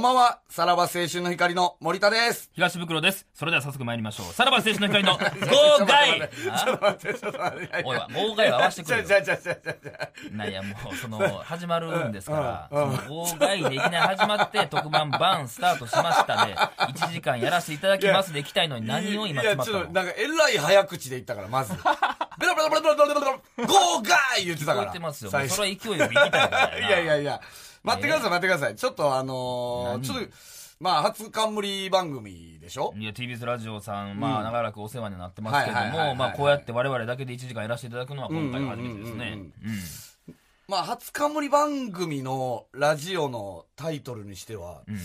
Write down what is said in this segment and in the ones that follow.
こんばんは、さらば青春の光の森田です。東袋です。それでは早速参りましょう。さらば青春の光の 号外ちょっと待って、ちょっと待って。おい、号外は合わせてくれよちゃ。ちゃちゃちゃなんや、もう、その、始まるんですから、その号外でいきなり始まって、特番バンスタートしましたで、1時間やらせていただきますで行きたいのに何を今いや、決まったの？ちょっと、なんか、えらい早口で言ったから、まず。ベラベラベラベラベラベラベラ、ゴーガー言ってた聞こから。えてますよ。も最初うそれは勢いよく行きたいからいな。やいやいや、待ってください、待ってください。ちょっとあのー、何？ちょっと、まあ、初冠番組でしょ？いや、TBS ラジオさん、まあ、長らくお世話になってますけども、まあ、こうやって我々だけで1時間やらせていただくのは今回が初めてですね。まあ、初冠番組のラジオのタイトルにしては、うん。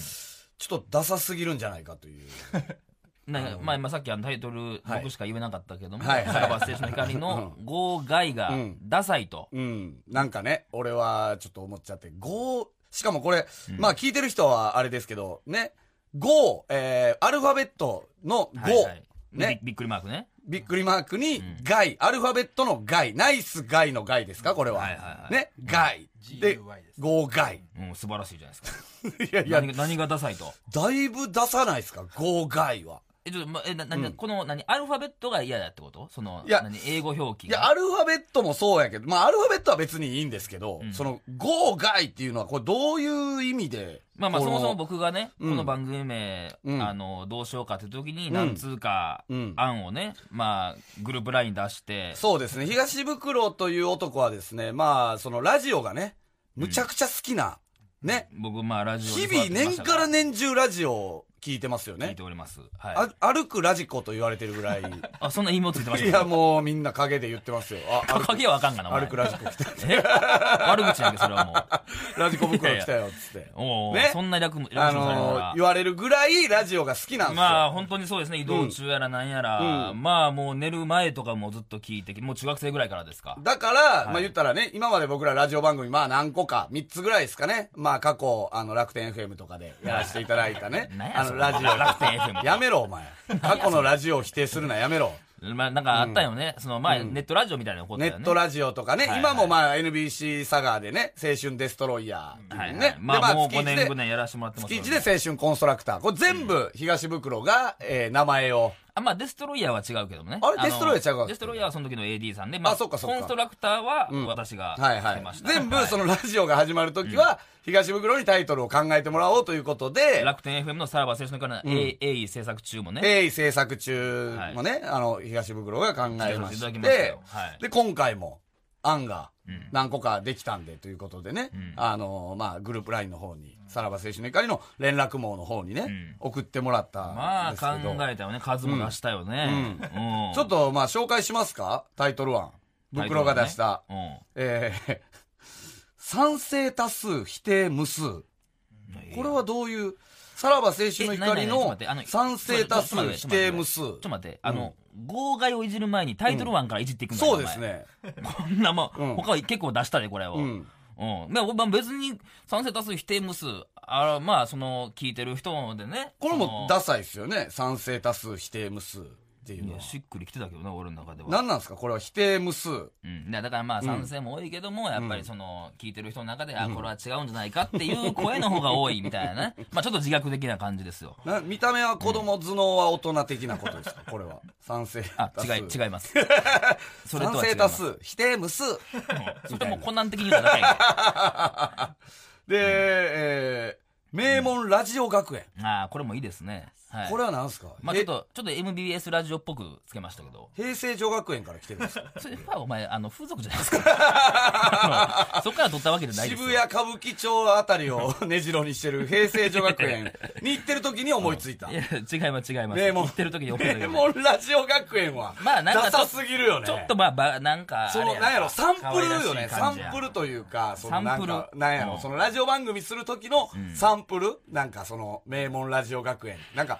ちょっとダサすぎるんじゃないかという。なまあ、今さっきあのタイトル、はい僕しか言えなかったけども、はいはいさらば青春の光の号外がうんダサいと。うん。なんかね、俺はちょっと思っちゃって、5、しかもこれ、まあ聞いてる人はあれですけど、ね、5、えー、アルファベットの5、はいはいねびびっくりマークね。びっくりマークに、害、アルファベットの害、ナイス害の害ですか？これは。はいはいはいね、害。で、5害。うん、素晴らしいじゃないですか。いやいや何、がダサいと。だいぶ出さないですか ?5 害は。え、ちょっと、ま、え、な、な、この、何、アルファベットが嫌だってこと？その、いや何、英語表記いや、が。アルファベットもそうやけど、まあ、アルファベットは別にいいんですけど、その、5害っていうのは、これどういう意味で？まあまあ、このそもそも僕がね、うん。この番組名、うん。あの、どうしようかって時に、何通かうん。案をね、まあ、グループライン出して、そうですね。東袋という男はですね、まあ、そのラジオがね、むちゃくちゃ好きな、ね。僕、まあ、ラジオに日々年から年中ラジオを聞いてますよね聞いて。おります。はい。あ歩くラジコと言われてるぐらい。あ、そんな意味もついてましたいや、もうみんな陰で言ってますよ。あ、影はあかんがな、歩くラジコ来た。え？悪口やんけ、それはもう。ラジコ袋来たよ、つって。おお、ね？そんな略も、略あもされながの言われるぐらいラジオが好きなんですよ。まあ、本当にそうですね。移動中やらなんやら、うんまあ、もう寝る前とかもずっと聞いて、もう中学生ぐらいからですか。だから、まあ言ったらね、今まで僕らラジオ番組、まあ何個か、3つぐらいですかね。まあ過去、あの、楽天 FM とかでやらせていただいたね何。やの、ラジオ。楽天 FM やめろ、お前。過去のラジオを否定するな、やめろ。まあ、なんかあったよね。その前、ネットラジオみたいなこったよね。ネットラジオとかね、今もまあ NBC サガーでね、青春デストロイヤーはいね。はい。まあ、もう5年月一で5年やらせてもらってます月よ1で青春コンストラクター。これ全部東袋が、えー名前を。あ、まあ、デストロイヤーは違うけどもね。のあれデストロイヤー違うか。デストロイヤーはその時の AD さんで、まあ、あそっかそっか。コンストラクターはん。私がはいはいしてまし。た。全部はい。そのラジオが始まるときは、東袋にタイトルを考えてもらおうということで、楽天 FM のさらば青春のから、A- A 制作中もね。鋭意制作中もね、あの、東袋が考えまして。で、今回も案がん。何個かできたんでということでね、あの、まあ、グループラインの方に、さらば青春の怒りの連絡網の方にね、ん送ってもらったまあ、んですけど、考えたよね。数も出したよね。うん。ちょっと、まあ、紹介しますか？タイトル案。袋が出した、ねえー 賛成多数否定無数。うん。これはどういう、さらば青春の怒りの賛成多数否定無数。ちょっと待って、あの、号外をいじる前にタイトル1からいじっていくんだよそうです。ね。こんなもん、うん他は結構出したで、これを。ううん。ん。まあ、まあ別に賛成多数否定無数。あまあ、その、聞いてる人でね。これもダサいですよね。賛成多数否定無数っていうのは。しっくりきてたけどね、俺の中では。何なんですか？これは否定無数。うん、だだからまあ賛成も多いけども、やっぱりその聞いてる人の中で、あこれは違うんじゃないかっていう声の方が多いみたいなね。まあちょっと自虐的な感じですよ。な見た目は子供、頭脳は大人的なことですか？これは。賛成あ多数。違い違います。それと賛は違います。成多数。否定無数。それも困難的に言うと仲いいで、えー、名門ラジオ学園。ああこれもいいですねはい。これは何ですか？まあちょっとちょっと MBS ラジオっぽくつけましたけど。平成女学園から来てるんですか？それはお前あの風俗じゃないですか。あ のそっから取ったわけじゃないですよ。渋谷歌舞伎町あたりを根城にしてる平成女学園に行ってる時に思いついた。い。や違います違います。名門。言ってる時に怒るだけ名で門ラジオ学園は、まあなんかちょダサすぎるよね。ちょっとまあばなんかその、あれな。んやろ、サンプルよね。サンプルというか、そのなんサンか、プル。なんやろ、うん。そのラジオ番組する時のサンプル、なんかその、名門ラジオ学園。なんか、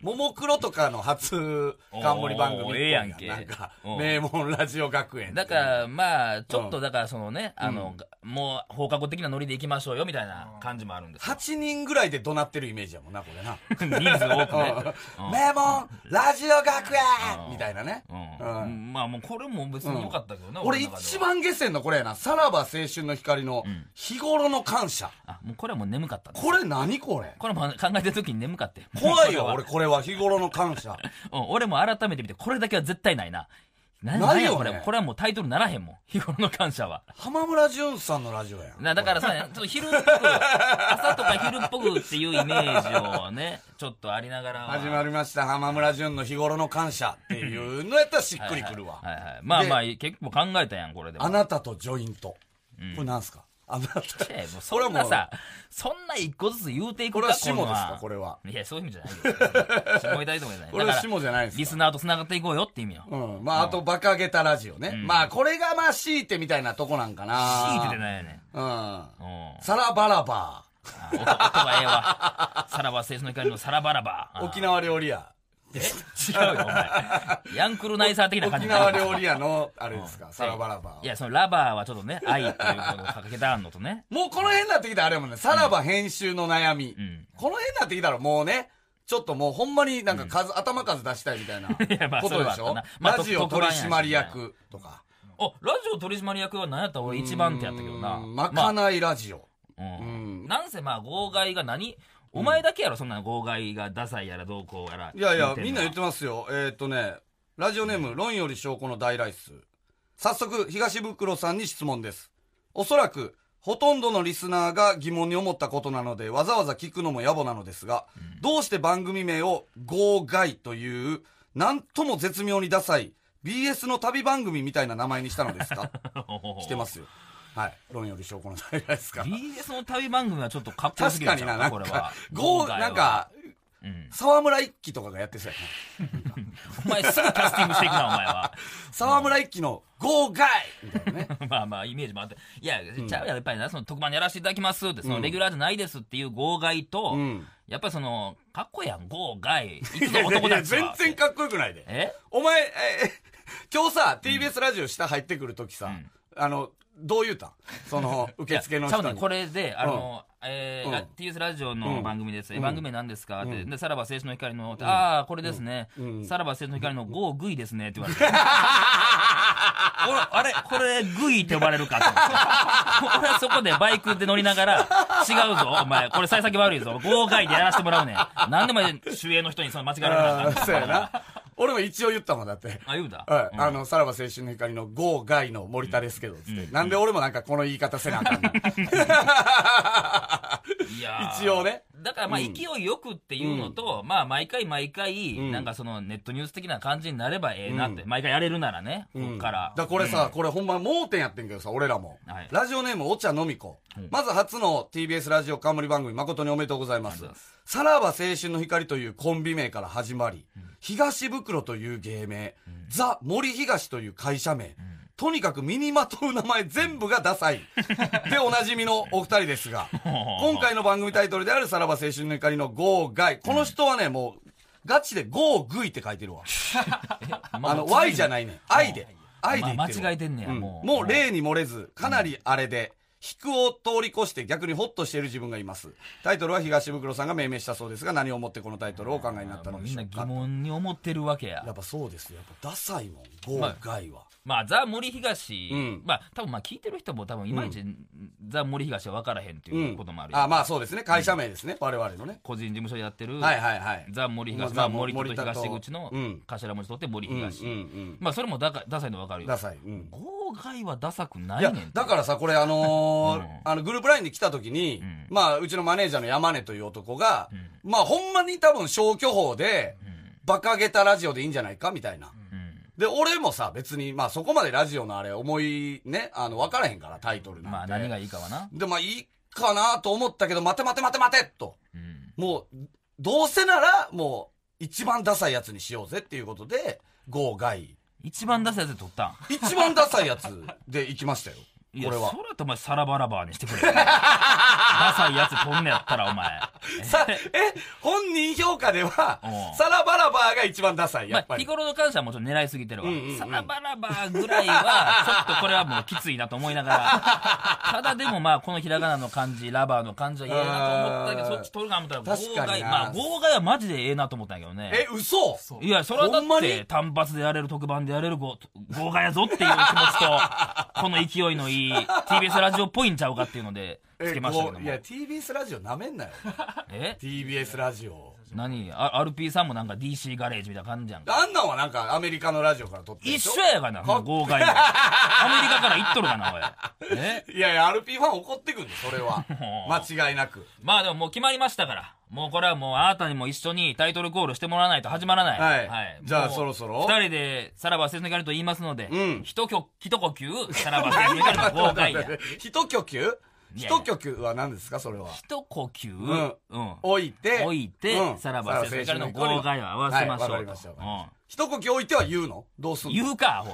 ももクロとかの初冠番組ええやんけ。なんか、うん。名門ラジオ学園。だから、まあ、ちょっとだから、そのね、あの、もう放課後的なノリで行きましょうよ、みたいな感じもあるんですよ。8人ぐらいで怒鳴ってるイメージやもんな、これな。人数多くね。うん。名門ラジオ学園！みたいなね。まあもうこれも別に良かったけどね、俺一番下船のこれやな、さらば青春の光の日頃の感謝。あ、もうこれはもう眠かったこれ何何これ？これも考えてる時に眠かって。怖いよ、俺、これは日頃の感謝。うん、俺も改めて見て、これだけは絶対ないな。なないよねこれ。これはもうタイトルならへんもん。日頃の感謝は。浜村淳さんのラジオやん。なだからさ、ちょっと昼っぽく、朝とか昼っぽくっていうイメージをね、ちょっとありながらは。始まりました、浜村淳の日頃の感謝っていうのやったらしっくりくるわ。はいはい。まあまあ、で結構考えたやん、これでも。あなたとジョイント。これなんすか？あなた。いやもうそんなさ、そんな一個ずつ言うていくかこれは下ですか？これは。いや、そういう意味じゃないよ。下いたいともじゃない。これは下じゃないんですか？リスナーと繋がっていこうよって意味よ。うん。まあ、あと、バカゲタラジオね。まあ、これがまあ、強いてみたいなとこなんかな。強いててないよね。うん。うん。サラバラバあ音音がええわ。さらば青春の光のさらばらば。ー。沖縄料理屋。え？違うよ、お前。ヤンクルナイサー的な感じ沖縄料理屋の、あれですか、サラバラバー。いや、そのラバーはちょっとね、愛っていうことをかけてあんのとね。もうこの辺になってきたらあれやもんね、さらば編集の悩み。んこの辺になってきたらもうね、ちょっともうほんまになんか数、頭数出したいみたいな ことでしょ？ラジオ取締役とか。あ、ラジオ取締役は何やったら俺一番手やったけどな。うんまかないラジオ。うんなんせまあ、号外が何？お前だけやろ、そんな号外がダサいやらどうこうやら。いやいや、みんな言っってますよ。えーっとね、ラジオネーム、論より証拠の大ライス。早速、東袋さんに質問です。おそらく、ほとんどのリスナーが疑問に思ったことなので、わざわざ聞くのも野暮なのですが、どうして番組名を、号外という、なんとも絶妙にダサい、BS の旅番組みたいな名前にしたのですか？してますよ。はい。論より証拠の大ライスから。BS の旅番組はちょっとかっこよすぎるんちゃうなんかこれは。、号、外はなん、か、うん沢村一樹とかがやってそうやな。お前すぐキャスティングしていくな、お前は。沢村一樹の号外みたいなね。まあまあ、イメージもあって。いや、ちゃうややっぱりな、その特番やらせていただきますって、そのレギュラーじゃないですっていう号外と、うんやっぱりその、かっこいいやん、号外。行くぞいやいやいや男たちは。全然かっこよくないで。え？お前、え、え今日さ、TBS ラジオ下入ってくるときさ、あの、どう言うたん？その、受付の人に。ね、これで、あの、えーうんラ TS ラジオの番組です。うん番組名何ですか？って。で、さらば青春の光の、ああ、これですねうん。さらば青春の光のゴーグイですねって言われて。俺あれこれグイって呼ばれるかと。俺はそこでバイクで乗りながら、違うぞ、お前。これ幸先悪いぞ。ゴーガイでやらせてもらうねん。なんでも主演の人にその間違えら れなあかん。俺も一応言ったもんだって。あ、言うだ。はい。うんあの、さらば青春の光のゴーガイの森田ですけど、つって。なんで俺もなんかこの言い方せなあかんの？いやー。一応ね。だからまあうん。勢いよくっていうのと、まあ毎回毎回、ん。なんかそのネットニュース的な感じになればええなって、うん。毎回やれるならね、こうん。っから。だこれさ、これほんま盲点やってんけどさ、俺らも。はい。ラジオネーム、お茶のみこ。うん。まず初の TBS ラジオ冠番組、誠におめでとうございます。ま。さらば青春の光というコンビ名から始まり、東袋という芸名、ザ・森東という会社名、とにかく身にまとう名前全部がダサい。で、おなじみのお二人ですが、今回の番組タイトルであるさらば青春の光のゴーガイ。この人はね、もう、ガチでゴーグイって書いてるわ。あの、Y じゃないねん。I で。愛で言って間違えてんねやうんもうもう例に漏れず、かなりあれで、引くを通り越して逆にホッとしている自分がいます。タイトルは東袋さんが命名したそうですが、何をもってこのタイトルをお考えになったのでみんな疑しょうか。問に思ってるわけやや。っぱそうですよ。やっぱダサいもん、ゴーガイは。まあ、ザ・森東、うんまあ、多分まあ聞いてる人も多分いまいち、ザ・森東は分からへんってういうんこともあるよあ、まあそうですね。会社名ですね。我々のね。個人事務所でやってる、はいはいはい。ザ・森東、まあまあ、森田と東口のうん頭文字取って森うんうん東。うん。まあ、それもダカダサいの分かるよダ。サい。うん。号外はダサくないいやねんて。、だからさ、これあのあの、グループラインに来た時に、んまあ、うちのマネージャーの山根という男が、まあ、ほんまに多分消去法で、馬鹿げたラジオでいいんじゃないかみたいな。うんで、俺もさ、別に、まあ、そこまでラジオのあれ、思い、ね、あの、分からへんから、タイトルなんて。まあ、何がいいかはな。で、まあ、いいかなと思ったけど、待て待て待て待てと。うん。もう、どうせなら、もう、一番ダサいやつにしようぜっていうことで、ゴーガイ。一番ダサいやつで撮ったん。一番ダサいやつで行きましたよ。いや、これはそ。れとお前サラバラバーにしてくれよ。ダサいやつ撮んねやったらお前。さ、え、本人評価ではうん、サラバラバーが一番ダサい、やまあ、っぱり。日頃の感謝はもちろん狙いすぎてるわ。うんうんうんサラバラバーぐらいは、ちょっとこれはもうきついなと思いながら。ただでもまあ、このひらがなの漢字、ラバーの漢字はええなと思ったけど、そっち取るか思ったら、号外、まあ、号外はマジでええなと思ったんやけどね。え、嘘いや、それはだって、単発でやれる、特番でやれる号号外やぞっていう気持ちと、この勢いのいい TBS ラジオっぽいんちゃうかっていうのでつけましたけども。いや TBS ラジオなめんなよ。え？TBS ラジオ。何？あ RP さんもなんか DC ガレージみたいな感じやんか。あんなんはなんかアメリカのラジオから撮ってるで一しょ？緒やがな豪快なアメリカから行っとるがなおい。え いやいや RP ファン怒ってくんでそれは。間違いなく。まあでももう決まりましたからもうこれはもうあなたにも一緒にタイトルコールしてもらわないと始まらないはい。じゃあそろそろ？二人でさらば青春の光と言いますので、うん。一曲一呼吸さらば青春の光の豪快や。一呼吸？一呼吸は何ですかそれは？一呼吸？ん。うん。置いて。置いて、うん。さらば青春の光の豪快を合わせましょうと、はいうん。一呼吸置いては言うの？どうすんの？言うか、アホ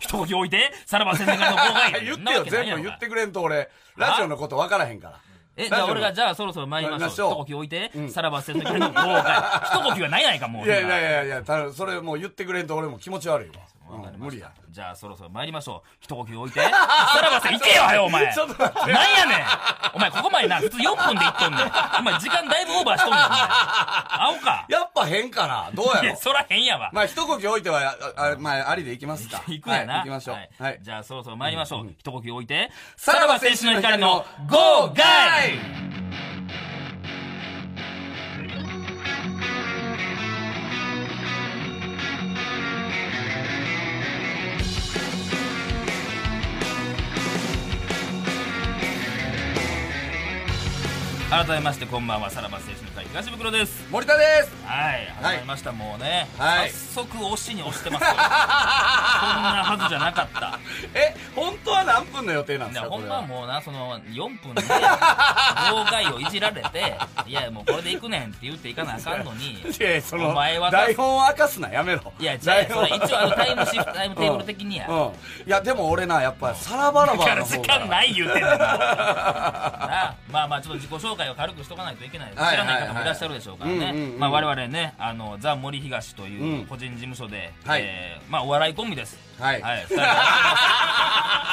一呼吸置いて、さらば青春の光の豪快や。言ってよ。全部言ってくれんと俺ラジオのこと分からへんからえ、じゃあ俺が、じゃあそろそろ参りましょう。一呼吸置いて、うんさらば青春の光の豪快。一呼吸はないないか、もう。いやいやいやいやたそれもう言ってくれんと俺も気持ち悪いわわかりましたうん無理やじゃあそろそろ参りましょう。一呼吸置いて、さらば青春行けよ、はよ、お前。ちょっと待ってなんやねん。お前、ここまでな、普通4分で行っとんねん。お前、時間だいぶオーバーしとんねん、お前。青か。やっぱ変かなどうやろいや、そら変やわ。まあ一呼吸置いてはああまあありでいきますか行くやな。はい行きましょうはいはいじゃあそろそろ参りましょう。一呼吸置いて、さらば青春の光のゴーガイ改めましてこんばんは、さらば青春の会東袋です。森田ですはい、始まりました、もうね。はい早速押しに押してますよ。こんなはずじゃなかった。え本当は何分の予定なんですかほんまはこもうな、その、4分で、妨害をいじられて、いや、もうこれで行くねんって言っていかなあかんのに、お前は台本を明かすなやめろいや、じゃあ、一応あのタイムシフト、タイムテーブル的にや。うんいやでも俺なやっぱサラバラバーの方が間ない言うてんねんな なまあまあちょっと自己紹介を軽くしとかないといけない知はいらない方もいらっしゃるでしょうからね。まあ我々ねあのザ・森東といううん。個人事務所で、はいえーまあお笑いコンビです。はいはい、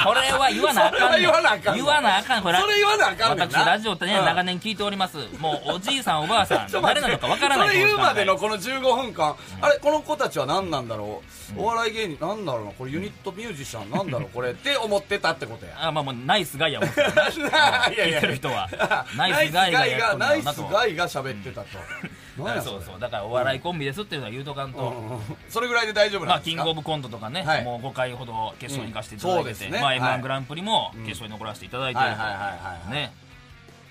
これは言わなあかんね言わなあかんの言わなあかん。これそれ言わなあかんね私ラジオってね、うん長年聞いております。もうおじいさんおばあさん 誰なのかわからないそれ言うまでのここの15分間、あれこの子たちは何なんだろう、お笑い芸人なんだろうなこれユニットミュージシャンなんだろう？これって思ってたってことや。あまあもうナイスガイやもん いやい聞いてる人は。ナイスガイがやっとんだナイスガイが喋ってたと、何やそうそう。だからお笑いコンビですっていうのは言うとかんと、うんうんそれぐらいで大丈夫まあ、なんですか、キングオブコントとかね、はい。もう5回ほど決勝に行かせていただいてて、うんねまあ、はい m 1グランプリも決勝に残らせていただいてると、はいはいはいはいね。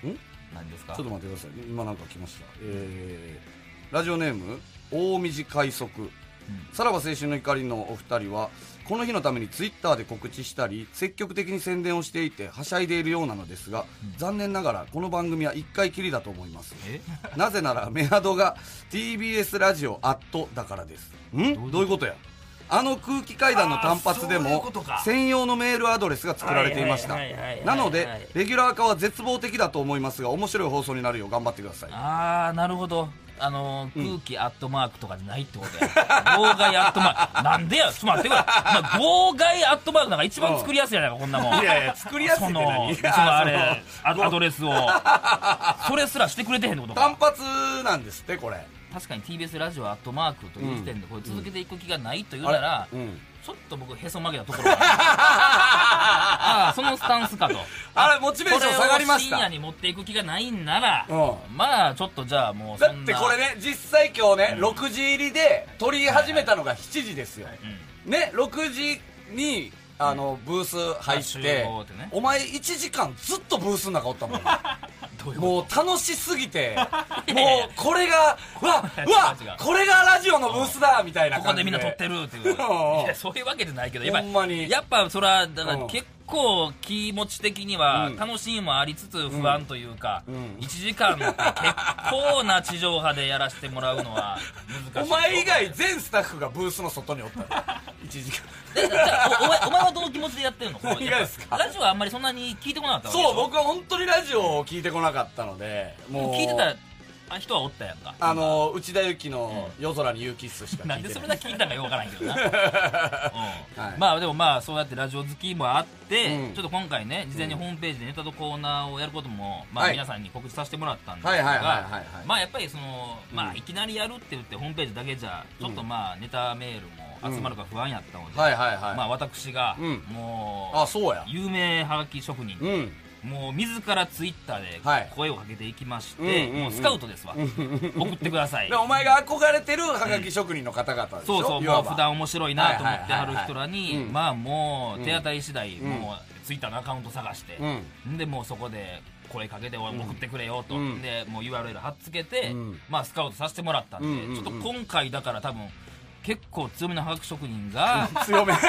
ん？何ですか？ちょっと待ってください。今なんか来ました。えー、ラジオネーム大道快速、さらば青春の怒りのお二人はこの日のためにツイッターで告知したり積極的に宣伝をしていてはしゃいでいるようなのですが、残念ながらこの番組は1回きりだと思います。え？なぜならメアドが TBS ラジオアットだからです。ん？どういうこと？や？あの空気階段の単発でも専用のメールアドレスが作られていました。なのでレギュラー化は絶望的だと思いますが面白い放送になるよう頑張ってください。ああなるほどあのー空気アットマークとかないってことや。妨害アットマーク。なんでや？ちょっと待ってくれ、まあ、妨害アットマークなんか一番作りやすいやないかこんなもん。いやいや作りやすいその何？そのあれアアドレスを。それすらしてくれてへんってことか。単発なんですってこれ。確かに TBS ラジオアットマークという時点でこれ続けていく気がないというなら、うん。ちょっと僕へそ曲げたところが ああそのスタンスかと。あれモチベーション下がりました。深夜に持っていく気がないんなら、うまあちょっとじゃあもうだそんな。ってこれね実際今日ね、6時入りで撮り始めたのが7時ですよ、ね6時にあのブース入っ集て、ね。お前1時間ずっとブースの中おったもん もう楽しすぎて もうこれがうわわこれがラジオのブースだみたいなここ感じで。でみんな撮ってるっていう。そういうわけじゃないけどやっぱやっぱそれはだからうん。結構気持ち的にはうん。楽しみもありつつ不安というか、うん。1時間って結構な地上波でやらせてもらうのは難しい。お前以外全スタッフがブースの外におったの？1時間。おお前お前はどの気持ちでやってるの？何がですか？ラジオはあんまりそんなに聞いてこなかったそう僕は本当にラジオを聞いてこなかったのでもう聞いてたあ人はおったやんか。あの内田有紀の夜空にユーキッスしか聞いてなないんでそれだけ聞いたんかよくわからんけどな、うん。はい。まあでもまあそうやってラジオ好きもあって、うん。ちょっと今回ね事前にホームページでネタとコーナーをやることも、まあ、はい。皆さんに告知させてもらったんですが、はいはいはいはいはい。まあやっぱりその、まうん。あいきなりやるって言ってホームページだけじゃちょっとまあネタメールも集まるか不安やったので、はいはいはい、まあ私がうん。もう、あそうや。有名はがき職人、うんもう自らツイッターはい。で声をかけていきまして、うんうんうん。もうスカウトですわ、送ってください。でお前が憧れてるはがき職人の方々でしょ、そうそう、いわば。もう普段面白いなと思ってはる人らはいはいはいはい。に、うん。まあもう手当たり次第、うん。もうツイッターのアカウント探して、うん。でもうそこで声かけて送ってくれよと、うん。でもう URL 貼っつけて、うん。まあスカウトさせてもらったんで、うんうんうん。ちょっと今回だから多分結構強めのハガキ職人がこっ強めちに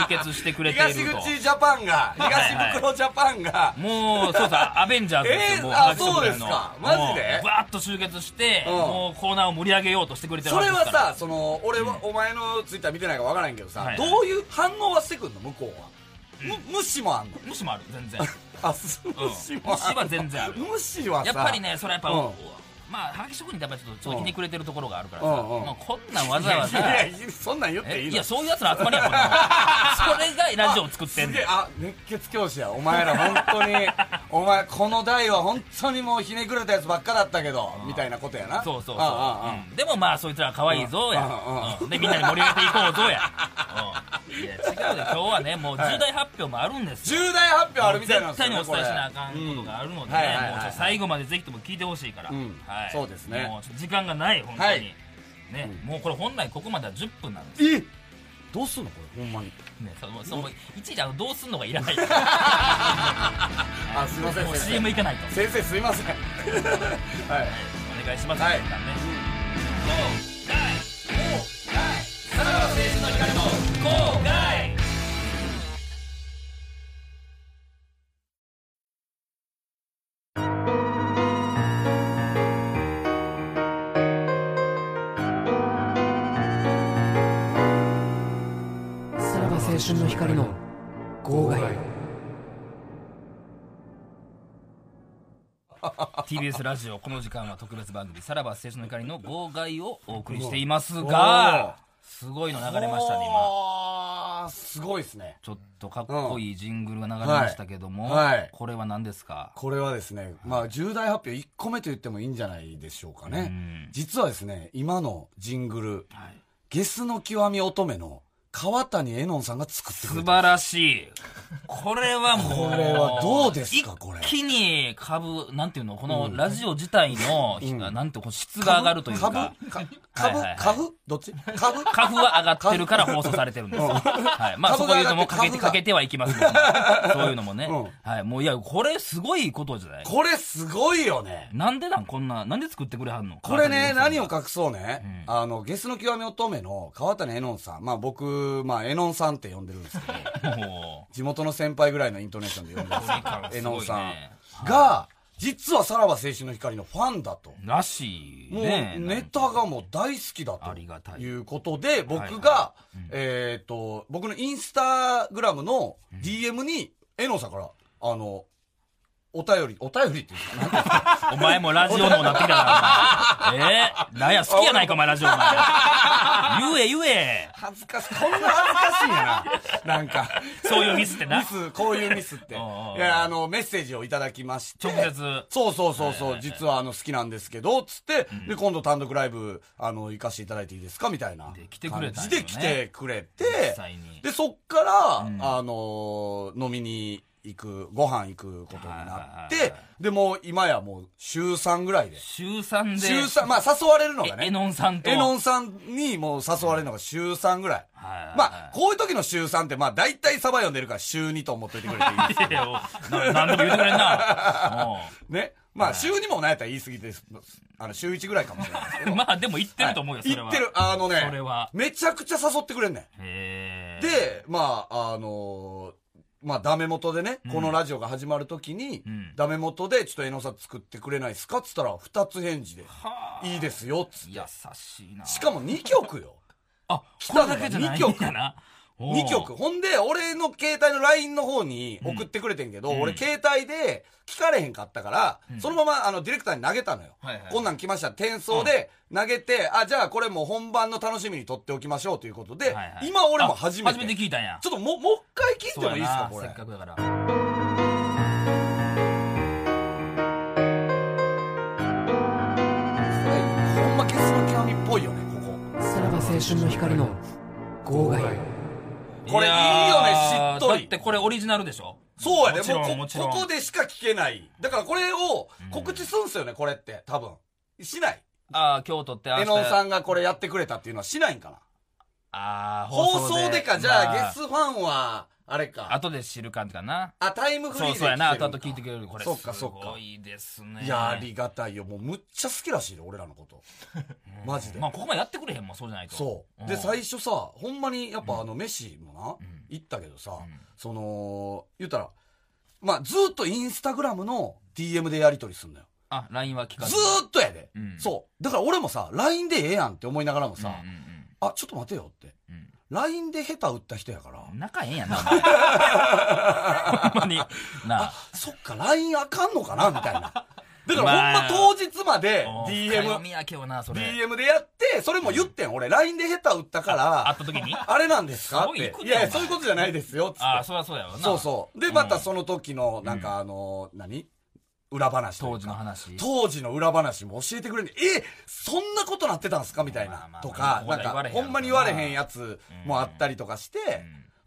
集結してくれてい東ると。口ジャパンが東袋ジャパンが、もう、そうそう、アベンジャーズですよ、えーもう、あそうですか？マジで？バーッと集結して、うん。もうコーナーを盛り上げようとしてくれてるそれはさその俺は、お前のツイッター見てないかわからんけどさ、どういう反応はしてくんの？向こうは、む無視もあんの？無視もある、全然。あ無視無視は全然ある。無視はさ。やっぱりね、それはやっぱ、うんまあ、はがき職人ってやっぱちょっと、ちょっとひねくれてるところがあるからさ、うんうん。まあ、こんなんわざわざ、いやいやそんなん言っていいの。えいや、そういうやつの集まりや、こんなのそれがラジオを作ってんねん。あ熱血教師や。お前ら本当に。お前この代は本当にもうひねくれたやつばっかだったけどみたいなことやな。そうそうそう。うん。でもまあ、そいつら可愛いぞ、や。うん。うんで、みんなで盛り上げていこうぞ、や。うん。いや、違うで、今日はね、もう重大発表もあるんですよ。重大発表あるみたいなん絶ですよね対にお伝えしなあかんことがあるのでね、はいはいはいもうちょっと最後までぜひとも聞いてほしいから、うんはい、そうですね。もう時間がない、本当に、はい。ね、もうこれ本来ここまでは10分なんです。えどうすんのこれほんまに。ね、そのそのいちいちどうすんのがいらない。あすいませんもう CM 行かないと、先生すいません。はい。お願いします、はい。皆さん。ねさらば青春の光の後悔春の光の号外。TBS ラジオこの時間は特別番組「さらば青春の光」の号外をお送りしていますがすごいの流れましたね今。今すごいですね。ちょっとかっこいいジングルが流れましたけども、はい。はい。これは何ですか？これはですねまあ重大発表1個目と言ってもいいんじゃないでしょうかね。うん。実はですね今のジングルはい。ゲスの極み乙女の川谷絵音さんが作ってくれた。素晴らしい。これはもう。これはどうですかこれ。一気に株、なんていうの、このラジオ自体の、なんていうのこう質が上がるというか。株？か株？はいはいどっち？株？株は上がってるから放送されてるんですよ。はい。まあ、そ株がこいうのもかけて、かけてはいきますけどもそういうのもね。うん。はい。もういや、これすごいことじゃない？これすごいよね。なんでなん？こんな、なんで作ってくれはんの？これね、何をか。隠そうね、あの、ゲスの極み乙女の川谷絵音さん。まあ僕、まあ絵音さんって呼んでるんですけど、も 地元の先輩ぐらいのイントネーションで呼んでるんですけど、すごいね。絵音さん。が、実はさらば青春の光のファンだと。う、らしいもうね。ネタがもう大好きだありがたいということで、僕はい。はが、えっと、僕のインスタグラムの DM に、絵音さんから、あの、お便り、お便りっていうお前もラジオのなってきたな、お前。え？ー、なんや、好きやないか、お前、ラジオ、お前。言え、言え。恥ずかしい。こんな恥ずかしいな。なんか。そういうミスってなミス、こういうミスって。いうんうんうんや、あの、メッセージをいただきまして。直接。そうそうそうそう、実はあの好きなんですけど、つって、で、今度単独ライブ、あの、行かせていただいていいですか？みたいな。で来てくれたねで来てくれて。で、そっから、んあの、飲みに行く、ご飯行くことになって、で、もう今やもう週3ぐらいで。週3で。週3、まあ誘われるのがね。ええのんさんと。えのんさんにもう誘われるのが週3ぐらい。まあ、こういう時の週3って、まあ、大体サバ読んでるから週2と思っといてくれていいです。いやいやななんでも言うてくれんな。ね。まあ、週2もなんやったら言い過ぎです。あの、週1ぐらいかもしれないですけど。うんまあ、でも言ってると思うよ、それは。言ってる。あのね、それはめちゃくちゃ誘ってくれんねん。で、まあ、あのーまあ、ダメ元でね、このラジオが始まるときに、んダメ元で、ちょっと江野さん作ってくれないですか？っつったら、二つ返事で、はあいいですよ、っつって。優しいな。しかも2曲よ。あ、来ただけじゃないんやな。おー2曲。ほんで、俺の携帯の LINE の方に送ってくれてんけど、うん俺携帯で聞かれへんかったから、そのままあのディレクターに投げたのよ。はいはいこんなん来ました。転送で投げて、あ、じゃあこれもう本番の楽しみに撮っておきましょうということで、はいはい今俺も初めて。あ初めて聞いたんや。ちょっともう、もう一回聞いてもいいですか、これ？そうやなせっ。かくだから。これ、ほんまゲスの極みっぽいよね、ここ。さらば青春の光の号外これいいよねしっとりだってこれオリジナルでしょ？そうやね。もうこここでしか聞けない。だからこれを告知するんすよね、これって。多分。しない。ああ、京都ってえのんさん。んがこれやってくれたっていうのはしないんかなああ、放送でか、じゃあ、まゲスファンは、あれか。後で知る感じかな。あ、タイムフリーでそうそうやな、後々聞いてくれる。これ、そっかそっかすごいですね。いや、ありがたいよ。もうむっちゃ好きらしいよ、俺らのこと。マジでまあ、ここまでやってくれへんもん、そうじゃないと。そう。んで、最初さ、ほんまに、やっぱあの、飯もな、行ったけどさ、その、言ったら、まあ、ずーっとインスタグラムの DM でやり取りすんのよ。あ、LINE は聞かずっとやで。うんそう。だから俺もさ、LINE でええやんって思いながらもさ、あ、ちょっと待てよって。うん LINE で下手打った人やから、うん。仲ええんやな、ほんまに。なあ。そっか、LINE あかんのかなみたいな。だからほんま当日まで DM。DM でやって、それも言ってん。俺 LINE で下手打ったか会らっ、た時に？あれなんですか？っていやそういうことじゃないですよ。つって。ああ、そりゃそうやわな。そうそう。で、うんまたその時の、なんかあの、何？裏話当時の話。当時の裏話も教えてくれんねえそんなことなってたんすか？みたいな。とか、まあなんか、ほんまに言われへんやつもあったりとかして、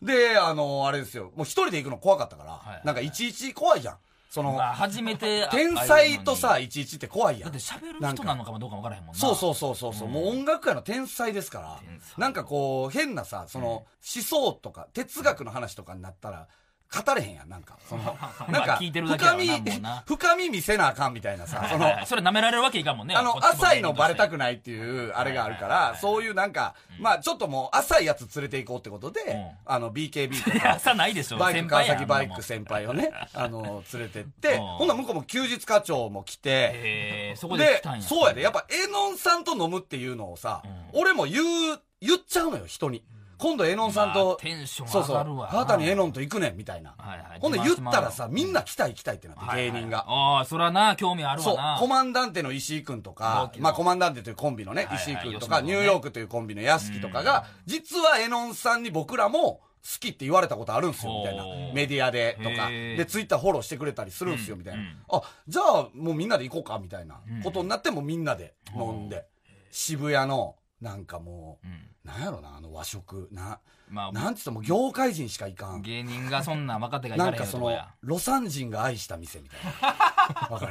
で、あの、あれですよ、もう一人で行くの怖かったから、なんかいちいち怖いじゃん。その、まあ、初めて。天才とさ、だいちいちって怖いやん。って。喋る人なのかもどうかも分からへんもんな。そうそうそうそうそう、もう音楽界の天才ですから。なんかこう、変なさ、その、思想とか、哲学の話とかになったら、語れへんやん、なんか。その、なんか、深み 深み見せなあかんみたいなさ、その、それ舐められるわけいかんもんね。あの浅いのバレたくい。ないっていう、あれがあるから、そういうなんか、まあちょっともう浅いやつ連れて行こうってことでん、あの、BKB とか、朝ないでしょ。バイク、川崎バイク先輩をね、あの、連れてって、うんほんなら向こうも休日課長も来て、えー、そこでそうやで、やっぱ、エノンさんと飲むっていうのをさ、俺も言う、言っちゃうのよ、人に。今度エノンさんまあと、テンションそうそう、上がるわ。あなたにエノンと行くねん、みたいな。はいはいほんで言ったらさ、みんな来たい来たいってなって、芸人が。ああ、そらな、興味あるそうわな。、コマンダンテの石井くんとかまあコマンダンテというコンビのね、石井くんとか、ニューヨークというコンビの屋敷とかが、実はエノンさんに僕らも好きって言われたことあるんすよ、みたいなメディアでとか。で、ツイッターフォローしてくれたりするんすよ、みたいなうん。あ、じゃあもうみんなで行こうか、みたいなことになってもうみんなで飲んで。渋谷の、なんかもう、うんなんやろな、あの和食。な、まあ、なんつっても業界人しか行かん。芸人がそんな若手がいかれへなんかそのロサン人が愛した店みたいな。わか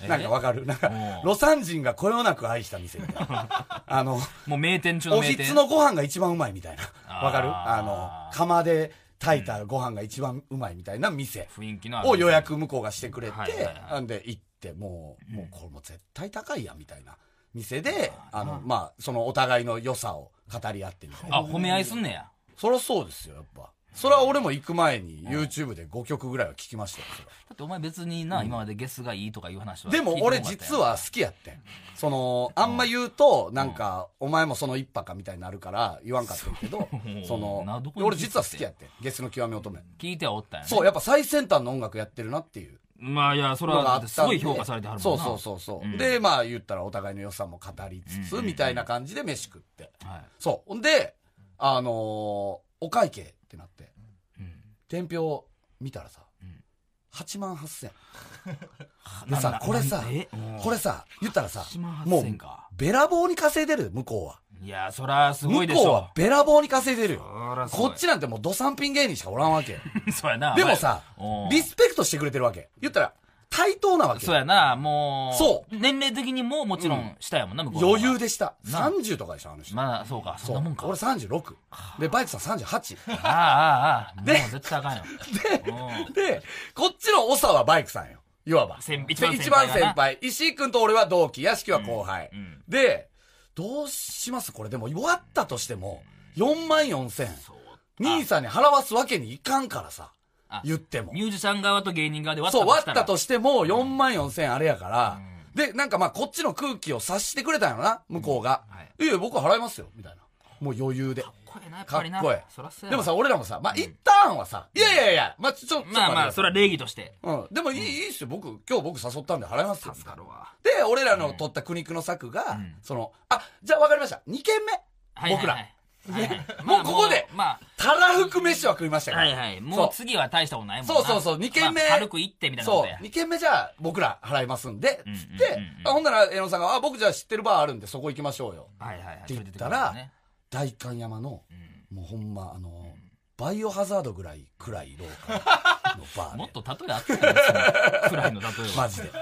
え？るなんかわかるなんかうん、ロサン人がこよなく愛した店みたいな。あの、もう名店中のお名店。ひつのご飯が一番うまいみたいな。わかる？あの、釜で炊いたご飯が一番うまいみたいな店雰囲気のを予約向こうがしてくれてなんで行って、もう、もうこれもう絶対高いやんみたいな店で、あの、まあ、そのお互いの良さを語り合ってみたいな。あ、褒め合いすんねや。そりゃそうですよ、やっぱ。それは俺も行く前に YouTube で5曲ぐらいは聞きましたよ、それはだってお前別にな、今までゲスがいいとかいう話は。でも俺実は好きやってん。その、あんま言うと、なんか、お前もその一派かみたいになるから言わんかったけどん、その俺実は好きやってん。ゲスの極み乙女。聞いてはおったんやね。そう、やっぱ最先端の音楽やってるなっていうまあいや、それは。すごい評価されてはるもんな。そうそうそうそう。うんで、まあ言ったらお互いの良さも語りつつ、うんみたいな感じで飯食って。はい。そう。ほんで、あのーお会計ってなって、うん伝票見たらさん、8万8000。でさな、これさなえ？うん、これさ、言ったらさ8万、もう8000か、べらぼうに稼いでる、向こうは。いや、そらすご向いでしょこうは。べらぼうに稼いでるよ。こっちなんてもうド三品芸人しかおらんわけよ。そうやな。でもさリスペクトしてくれてるわけ。言ったら、対等なわけそう。やな、もう。。そう年齢的にももちろん下やもんな、向こう余裕でした。な30とかでしょ、あの人。まあ、そうか、そんなもん。か。俺36。で、バイクさん38。ああ、ああ、ああ。でもう絶対あかんよ。うんで、こっちの長はバイクさんよ。いわば。一番先輩。石井くんと俺は同期、屋敷は後輩。で、どうします？これでも、終わったとしても、4万4千。そう兄さんに払わすわけにいかんからさあ。言っても。ミュージシャン側と芸人側で割ったそう、割ったとししても4万4千あれやから、で、なんかまあこっちの空気を察してくれたんやろな、向こうが。はいいやいや、僕は払いますよ、みたいな。もう余裕で。かっこええな、やっかぱりな。っこいそらそうやい。でもさ、俺らもさ、まあ、一旦はさ、いやいやいや、まあ、ちょ、まあまあ、それは礼儀として。うん。でもいい、いいっすよ。僕、今日僕誘ったんで払いますよ。助かるわ。で、俺らの取った苦肉の策が、その、あ、じゃあ分かりました。2軒目。僕ら。もうここでまあ、たらふく飯は食いましたから。はいはい。もう次は大したことないもんな。そうそうそう二軒目まあ軽く行ってみたいなこそうとや。。2軒目じゃあ僕ら払いますんで、うんつって、ほんなら、江野さんが、あ、僕じゃあ知ってるバーあるんでそこ行きましょうよ。はいはいはい。って言ったら代官山の、うんもうほんま、あの、バイオハザードぐらい暗い廊下のバー もっで。と例えあったやんそのくらいの例えは。マジで。うん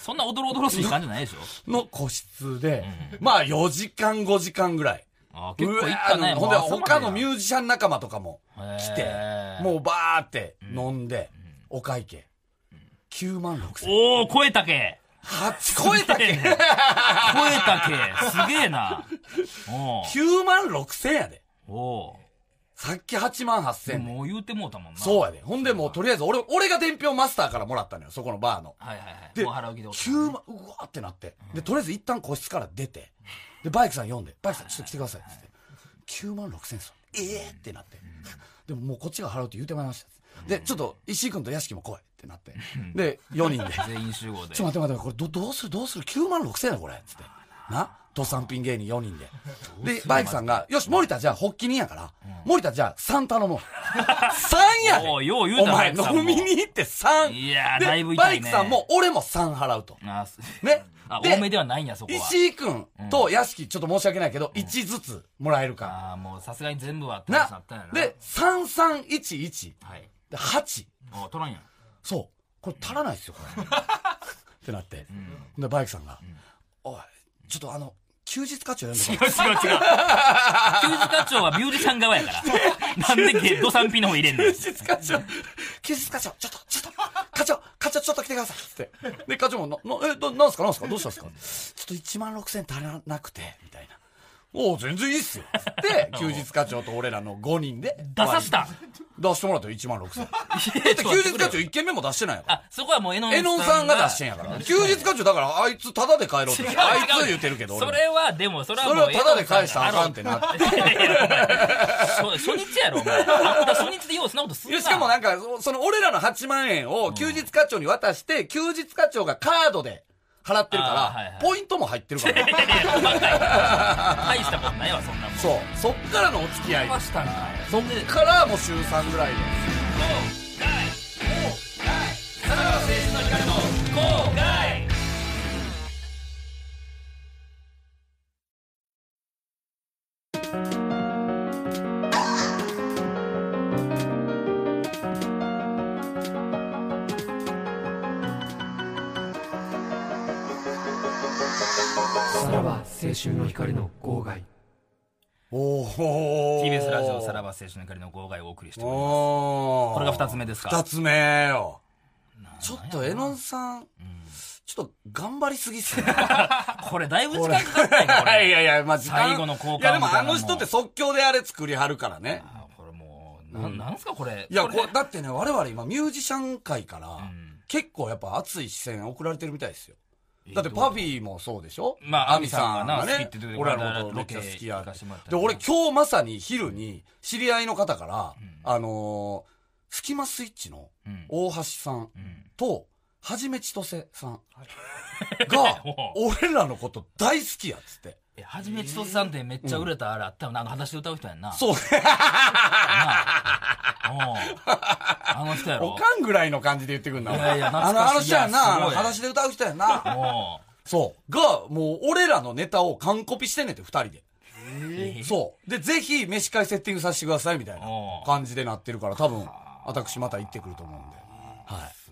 そんなおどろおどろしい感じじゃないでしょの個室で、まあ4時間5時間ぐらい。あー結構行ったね。ほんで、他のミュュージシャン仲間とかも来てもうバーって飲んで、お会計。9万6千。おお超えたけ8超えたけ超えたけすげえな。おー ?9 万6千やで。おーさっき8万8で千で。もう言うてもうたもんな。そうやで。ほんでもうとりあえず俺、俺が伝票マスターからもらったのよ、そこのバーの。はいはいはい。で、もう払う気でおった9万、うわーってなって。で、とりあえず一旦個室から出て、で、バイクさん呼んで、バイクさんちょっと来てくださいって。9万6千ですよ。ええってなって。でももうこっちが払うって言うてまいりました。で、ちょっと石井君と屋敷も来いってなって。で、4人で。全員集合で。ちょっと待って待って、これどどうする？どうする ?9 万6千円だこれつって。な？土産品芸人4人で。で、バイクさんが、よし、森田じゃあ発起人やから、森田じゃあ3頼もう。3やでおいよう言うお前飲みに行って3。いやだいぶ痛いねバイクさんも俺も3払うと。ね？あ、で多めではないんや、そこは。石井君と屋敷、ちょっと申し訳ないけど、1ずつもらえるかああ、もうさすがに全部はなな。な。で、3311。はい。で、8。お取らんやん。そう。これ足らないっすよ、これ。ってなって。で、バイクさんが、おい、ちょっとあの、休日課長呼んで違う違う違う。休日課長はミュージシャン側やから。なんでゲッド3 P の方入れんのよ。休日課長、休日課長、ちょっと、ちょっと、課長、課長ちょっと来てください。つって。で、課長も、な、な、え、ど、なんすかなんすかどうしたんすかちょっと1万6千足らなくて、みたいな。おお全然いいっすよ。つって、休日課長と俺らの5人で。出さした出してもらったよ、1万6千。だって休日課長1件目も出してないやろ。あ、そこはもうえのんえのんさんが出してんやから。休日課長だから、あいつタダで帰ろうって。違う違うあいつ言ってるけど、俺も。それは、でも、それはもう。それはタダで返したらあかんってなって。いやいやお前初初日やろ、お前。あんた初日でようそんなことすんな。いやしかもなんか、そその俺らの8万円を休日課長に渡して、休日課長がカードで払ってるからはいはい、ポイントも入ってるから。大したことないわ、そんなもん。そう。そっからのお付き合い。そっからもう週3ぐらいで。光の号外おお TBS ラジオさらば青春の光の号外をお送りしております。おこれが二つ目ですか？二つ目よ。ちょっと、えのんさん、ちょっと頑張りすぎっすね。これだいぶ時間かかったんやこいやいれ。やいや、まあ、時間最後の交換いや、でもあの人って即興であれ作りはるからね。あこれもう、なん、なんすかこれ？いや、こだってね、我々今ミュージシャン界から、ん結構やっぱ熱い視線送られてるみたいですよ。えだってパフィーもそうでしょ？まあアミさんがね。俺らのことロケ好きやで、俺今日まさに昼に知り合いの方から、あのースキマスイッチのうん。大橋さんうん。と、はじめちとせさんが、俺らのこと大好きやっつって。え、はじめちとせさんってめっちゃ売れたあれあったよな。あの、裸足で歌う人やんな。そう、なあ。の人やろお。かんぐらいの感じで言ってくんな。いやいやあの、あの人やんな。いやすごいあの、裸足で歌う人やんな。もそう。が、もう、俺らのネタを完コピしてんねんって、二人で。う。そう。で、ぜひ、飯会セッティングさせてください、みたいな感じでなってるから、多分、私また行ってくると思うんで。はい。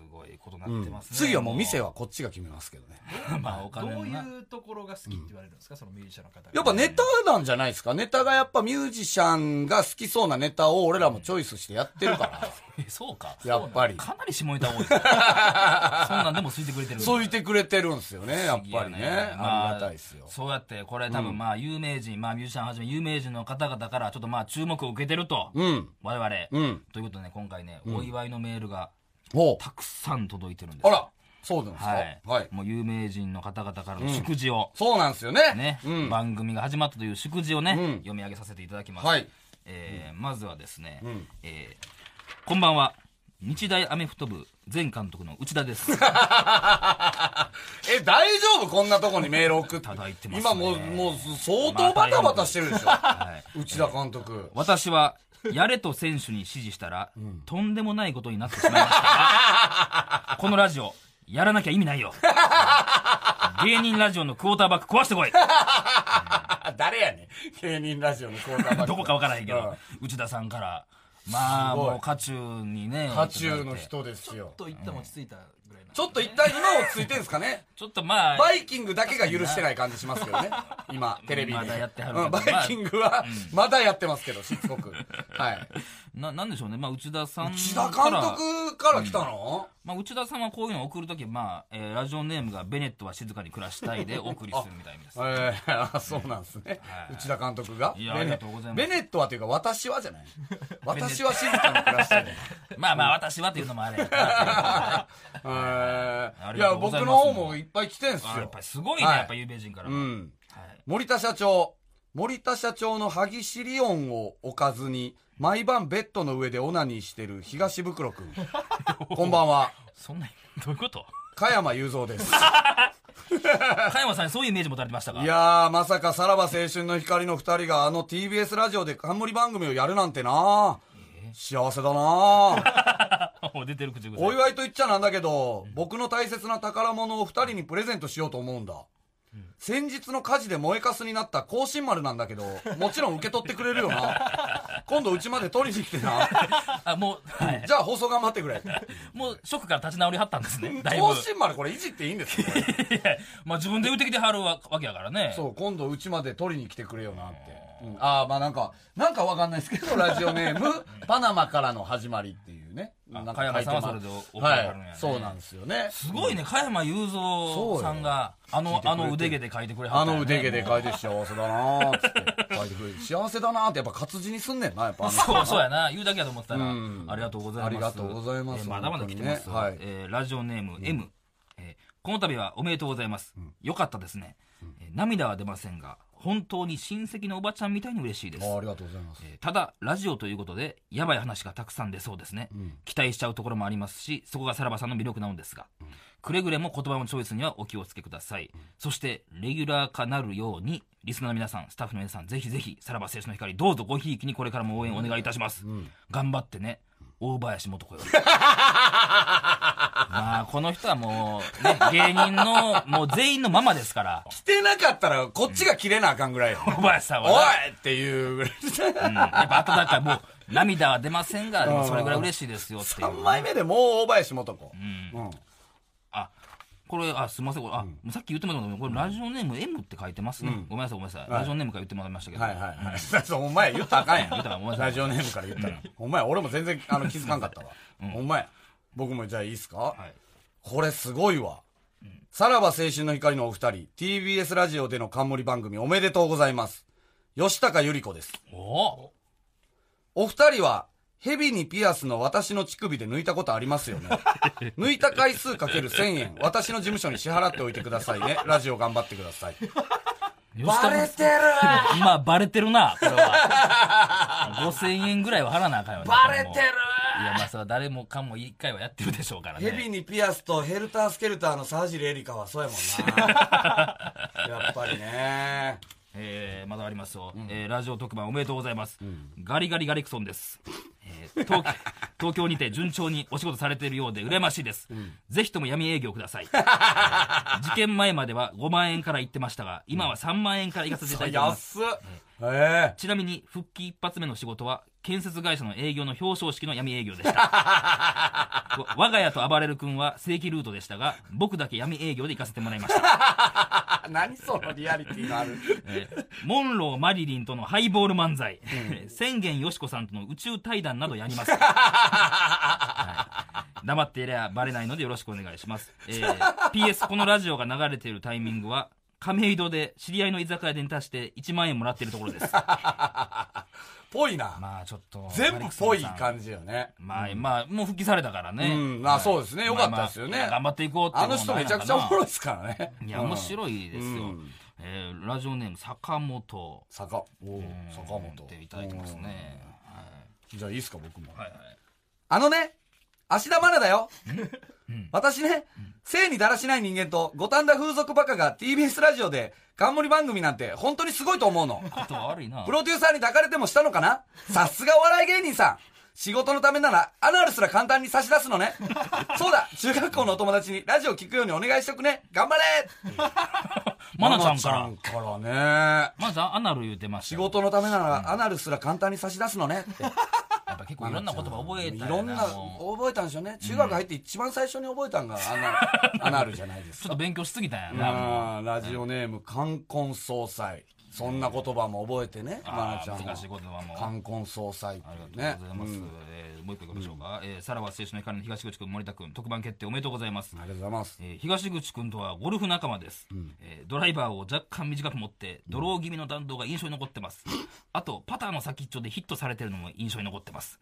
ことになうんってますね。次はもう店はこっちが決めますけどね。まあ おどう金もな。いうところが好きって言われるんですか、そのミュージシャンの方がやっぱネタなんじゃないですか？ネタがやっぱミュージシャンが好きそうなネタを俺らもチョイスしてやってるから。え、そうか。やっぱり。かなり下ネタ多い。そんなんでもついてくれてる。そう言ってくれてるんですよね、やっぱりね。まありがたいですよ。そうやって、これ多分まあ有名人、まあミュージシャンはじめ有名人の方々からちょっとまあ注目を受けてると。うん。我々。うん。ということでね、今回ね、お祝いのメールがほう。たくさん届いてるんです。あら。そうなんですか？はい。はい。もう有名人の方々からの祝辞を、そうなんですよね。ね、うん。番組が始まったという祝辞をね、うん読み上げさせていただきます。はい。えーまずはですね、んえーこんばんは。日大アメフト部前監督の内田です。え、大丈夫？こんなとこにメール送って。叩いてますね今もう、もう相当バタバタしてるでしょ。はい内田監督。私は、やれと選手に指示したら、とんでもないことになってしまいましたが、このラジオ、やらなきゃ意味ないよ。芸人ラジオのクォーターバック壊してこいあ、誰やねん。芸人ラジオのコーナーバックどこかわからへんけど、内田さんから、まあ、すごいもう、渦中にね。渦中の人ですよ。と言っても落ち着いたちょっと一旦今落ち着いてるんですかね？ちょっとまあ、バイキングだけが許してない感じしますけどね。今、テレビで。まだやってはるうんバイキングは、まだやってますけど、しつこく。はい。な、なんでしょうね。まあ、内田さん内田。監督から来たの？まあ、内田さんはこういうのを送るとき、まあ、えーラジオネームがベネットは静かに暮らしたいで お送りするみたいです。ええあそうなんですね。はい内田監督が？いやベネありがとうございますベネットはというか、私はじゃない。私は静かに暮らしたいね。まあまあ、私はっていうのもあれいや、僕の方もいっぱい来てんすよあやっぱ。りすごいね、はいやっぱ有名人からも。うん。はい森田社長。森田社長の歯ぎしり音を置かずに、毎晩ベッドの上でオナニーしてる東袋くん。こんばんは。そんな、どういうこと？加山雄三です。加山さんにそういうイメージ持たれてましたか？いやー、まさかさらば青春の光の二人があの TBS ラジオで冠番組をやるなんてな幸せだな 出てる口癖。お祝いと言っちゃなんだけど、僕の大切な宝物を二人にプレゼントしようと思うんだ。先日の火事で燃えかすになった甲信丸なんだけど、もちろん受け取ってくれるよな。今度うちまで取りに来てな。あ、もう、はい。じゃあ放送頑張ってくれ。もう、ショックから立ち直りはったんですね。甲信丸これいじっていいんですか？まあ自分で言うてきてはるわわけやからね。そう、今度うちまで取りに来てくれよなって。うん、ああ、まあなんか、なんかわかんないですけど、ラジオネーム、パナマからの始まりっていうね。あなんか加山さんはそれでお送りはるんやねはい。そうなんですよね。すごいね、加山雄三さんが、あの、あの腕毛で書いてくれはったんやねあの腕毛で書いて幸せだなーっつって書いてくれる。幸せだなーってやっぱ活字にすんねんな、やっぱあの人そう、そうやな。言うだけやと思ってたら、うんありがとうございます。ありがとうございますえーまだまだ来てます。本当にねはいえーラジオネーム M、えーこの度はおめでとうございます。よかったですね、えー涙は出ませんが、本当に親戚のおばちゃんみたいに嬉しいです。あありがとうございます。えーただ、ラジオということで、やばい話がたくさん出そうですね。期待しちゃうところもありますし、そこがさらばさんの魅力なのですが、くれぐれも言葉のチョイスにはお気をつけください。そして、レギュラー化なるように、リスナーの皆さん、スタッフの皆さん、ぜひぜひ、さらば青春の光、どうぞごひいきにこれからも応援お願いいたします。頑張ってね。大林素子より。まあ、この人はもう、ね、芸人の、もう全員のママですから、来てなかったら、こっちが切れなあかんぐらいよ。大林さんはおな。いっていうぐらい。うんやっぱ温かい、もう、涙は出ませんが、それぐらい嬉しいですよっていう。3枚目でもう大林素子。うん。あ、これ、あ、すみません、これ、あ、さっき言ってもらったこれラジオネーム M って書いてますね。ごめんなさい、ごめんなさい。ラジオネームから言ってもらいましたけど。はいはいはい。お前言ったらあかんやん。言ったらごめんなさいラジオネームから言ったら。お前、俺も全然あの気づかんかったわ。お前、僕もじゃあいいっすか？はい。これすごいわ。さらば青春の光のお二人、TBS ラジオでの冠番組おめでとうございます。吉高由里子です。おおお二人は、蛇にピアスの私の乳首で抜いたことありますよね。抜いた回数かける1000円、私の事務所に支払っておいてくださいね。ラジオ頑張ってください。バレてる今、バレてるな、これは。5000円ぐらいは払わなあかんよね。バレてるいや、まあ、それは誰もかも一回はやってるでしょうからね。蛇にピアスとヘルタースケルターの沢尻エリカはそうやもんな。やっぱりね。えー、まだありますよ、えーラジオ特番おめでとうございます、ガリガリガリクソンです、えー東京 東京にて順調にお仕事されているようで羨ましいです、ぜひとも闇営業ください。事件前までは5万円から行ってましたが今は3万円から行かせていただいてます。安っ。えちなみに復帰一発目の仕事は建設会社の営業の表彰式の闇営業でした。わ我が家と暴れる君は正規ルートでしたが僕だけ闇営業で行かせてもらいました。え 何そのリアリティのある。えーモンロー・マリリンとのハイボール漫才、えー千元よしこさんとの宇宙対談などやります、はい。黙っていればバレないのでよろしくお願いします、えー PS このラジオが流れているタイミングは亀戸で知り合いの居酒屋でネタして1万円もらっているところですぽいな。まあちょっと全部ぽいじ感じよね。まあ、まあ、もう復帰されたからね。うんまあそうですねよかったですよねまあまあ頑張っていこうっていうあの人めちゃくちゃおもろいですからね。いや、面白いですよ。うんえーラジオネーム、坂本。坂、おう坂本っ。ていただいてますね。じゃあいいですか、僕も。はいはい。あのね、芦田愛菜だよ。私ね、性にだらしない人間と五反田風俗バカが TBS ラジオで冠番組なんて本当にすごいと思うの。こと悪いな。プロデューサーに抱かれてもしたのかな？さすがお笑い芸人さん。仕事のためなら、アナルすら簡単に差し出すのね。そうだ、中学校のお友達にラジオ聞くようにお願いしとくね。頑張れ まなちゃんから。ちゃんからね。まずアナル言うてましたよ。仕事のためなら、アナルすら簡単に差し出すのねって。やっぱ結構いろんな言葉覚えたよいろんな、覚えたんでしょうね。中学入って一番最初に覚えたんが、アナアナルじゃないですか ちょっと。勉強しすぎたんやな。ラジオネーム、冠婚葬祭。そんな言葉も覚えてね、まあなちゃん難しい言葉も。冠婚葬祭ってあいうりがとうございます。うん。えーもう一個いきましょうか。えーさらば青春の光の東口君、森田君、特番決定おめでとうございます。ありがとうございます。えー東口君とはゴルフ仲間です、えードライバーを若干短く持ってドロー気味の弾道が印象に残ってます、あとパターの先っちょでヒットされてるのも印象に残ってます、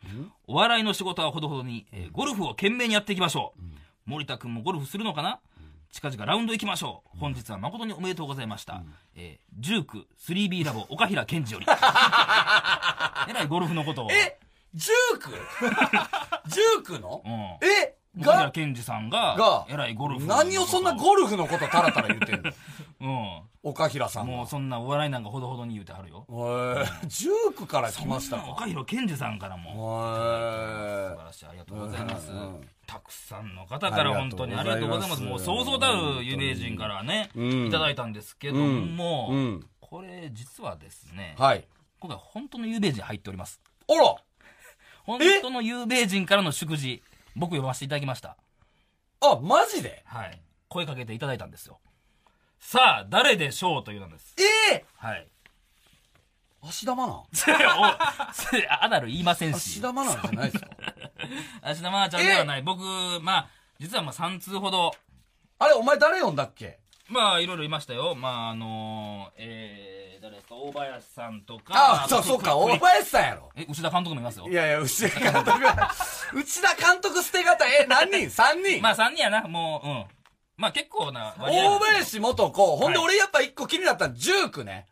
お笑いの仕事はほどほどに、えーゴルフを懸命にやっていきましょう、森田君もゴルフするのかな？近々ラウンド行きましょう。本日は誠におめでとうございました。えー、ジューク 3B ラボ岡平健二より。えらいゴルフのことを。えジューク？ジュークの？うん。え岡平が、健二さんがが、えらいゴルフの何をそんなゴルフのことタラタラ言ってんの？うん。岡平さんが。もうそんなお笑いなんかほどほどに言うてはるよ。へージュークから来ましたか。岡広健二さんからも。へ素ー晴らしい。ありがとうございますうん。たくさんの方から本当にありがとうございます。もうそうそうたる有名人からね、うんいただいたんですけども、うんこれ実はですね、はい。今回本当の有名人入っております。あら本当の有名人からの祝辞、僕読ませていただきました。あ、マジで？はい。声かけていただいたんですよ。さあ、誰でしょうというのです。ええはい。芦田愛菜？お アナル言いませんし芦。田愛菜じゃないですか？芦田愛菜ちゃんではない。僕、まあ、実はまあ3通ほど、あれ、お前誰読んだっけ？まあ、いろいろいましたよ。まあ、あのー、えー、誰ですか、大林さんとか。あ、そう、そうか、大林さんやろ。え、内田監督もいますよい。やいや、内田監督が、内田監督捨て方、え、何人 ?3 人、まあ、3人やな、もう、うん。まあ、結構な割合大林元子、ほんではい俺やっぱ一個気になったのジュークね。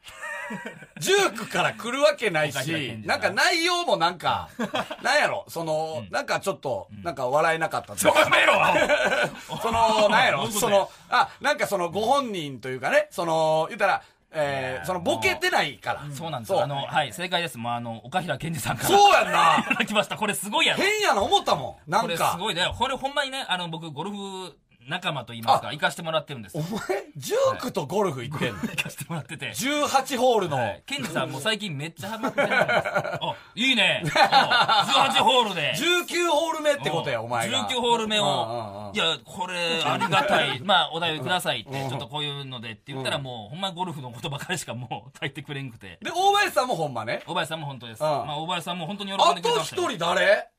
ジュークから来るわけないし、二なんか内容もなんか、なんやろ、その、なんかちょっと、なんか笑えなかった その、なんやろ、その、あ、なんかそのご本人というかね、その、言ったら、えー、そのボケてないから。そうなんですよ。あの、はい、正解です。もう、あの、岡平健二さんから。そうやんないただきました。これすごいやろ。変やな思ったもん。なこれすんか。ごいね。これほんまにね、あの、僕、ゴルフ仲間と言いますか、行かしてもらってるんです。お行前、ジュークとゴルフ行ってんの？かしてもらってて。18ホールの。はい。ケンジさんも最近めっちゃハマってるんです。あ、いいね。あ18ホールで。19ホール目ってことや、お前が。19ホール目うんうんうん、をいや、これ、ありがたい。まあ、お題をくださいって、ちょっとこういうのでって言ったら、もう、ほんまゴルフのことばかりしかもう、書いてくれんくて。で、大林さんもほんまね？大林さんも本当です。うんまあ、大林さんも本当に喜んあでくれてと一ましたよ。人誰？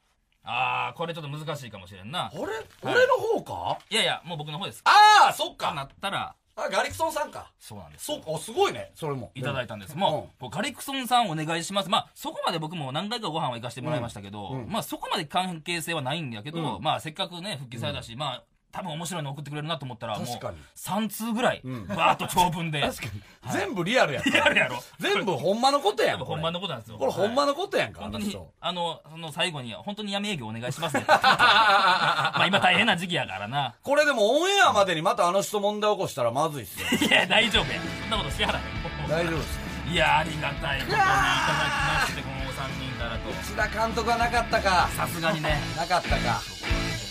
ああ、これちょっと難しいかもしれんな。俺俺の方か？いやいや、もう僕の方です。ああ、そっかなか。ったら、あ、ガリクソンさんか。そうなんです。そうか、すごいね、それも。いただいたんです。もう、こうガリクソンさんお願いします。まあ、そこまで僕も何回かご飯は行かせてもらいましたけど、まあ、そこまで関係性はないんやけど、まあ、せっかくね、復帰されたし、まあ、多分面白いの送ってくれるなと思ったら、もう確かに、3通ぐらい、バーっと長文で。確かに。全部リアルやった。やるやろ。全部ほんまのことやん。ほんまのことなんですよ。これほんまのことやんか、本当にあの人、あの、その最後に、本当に闇営業お願いしますね。まあ今大変な時期やからな。これでもオンエアまでにまたあの人問題起こしたらまずいっすよ。いや、大丈夫や。そんなことしはらへん。大丈夫です。いや、ありがたいことにいただきまして、このお三人からと。内田監督はなかったか。さすがにね。なかったか。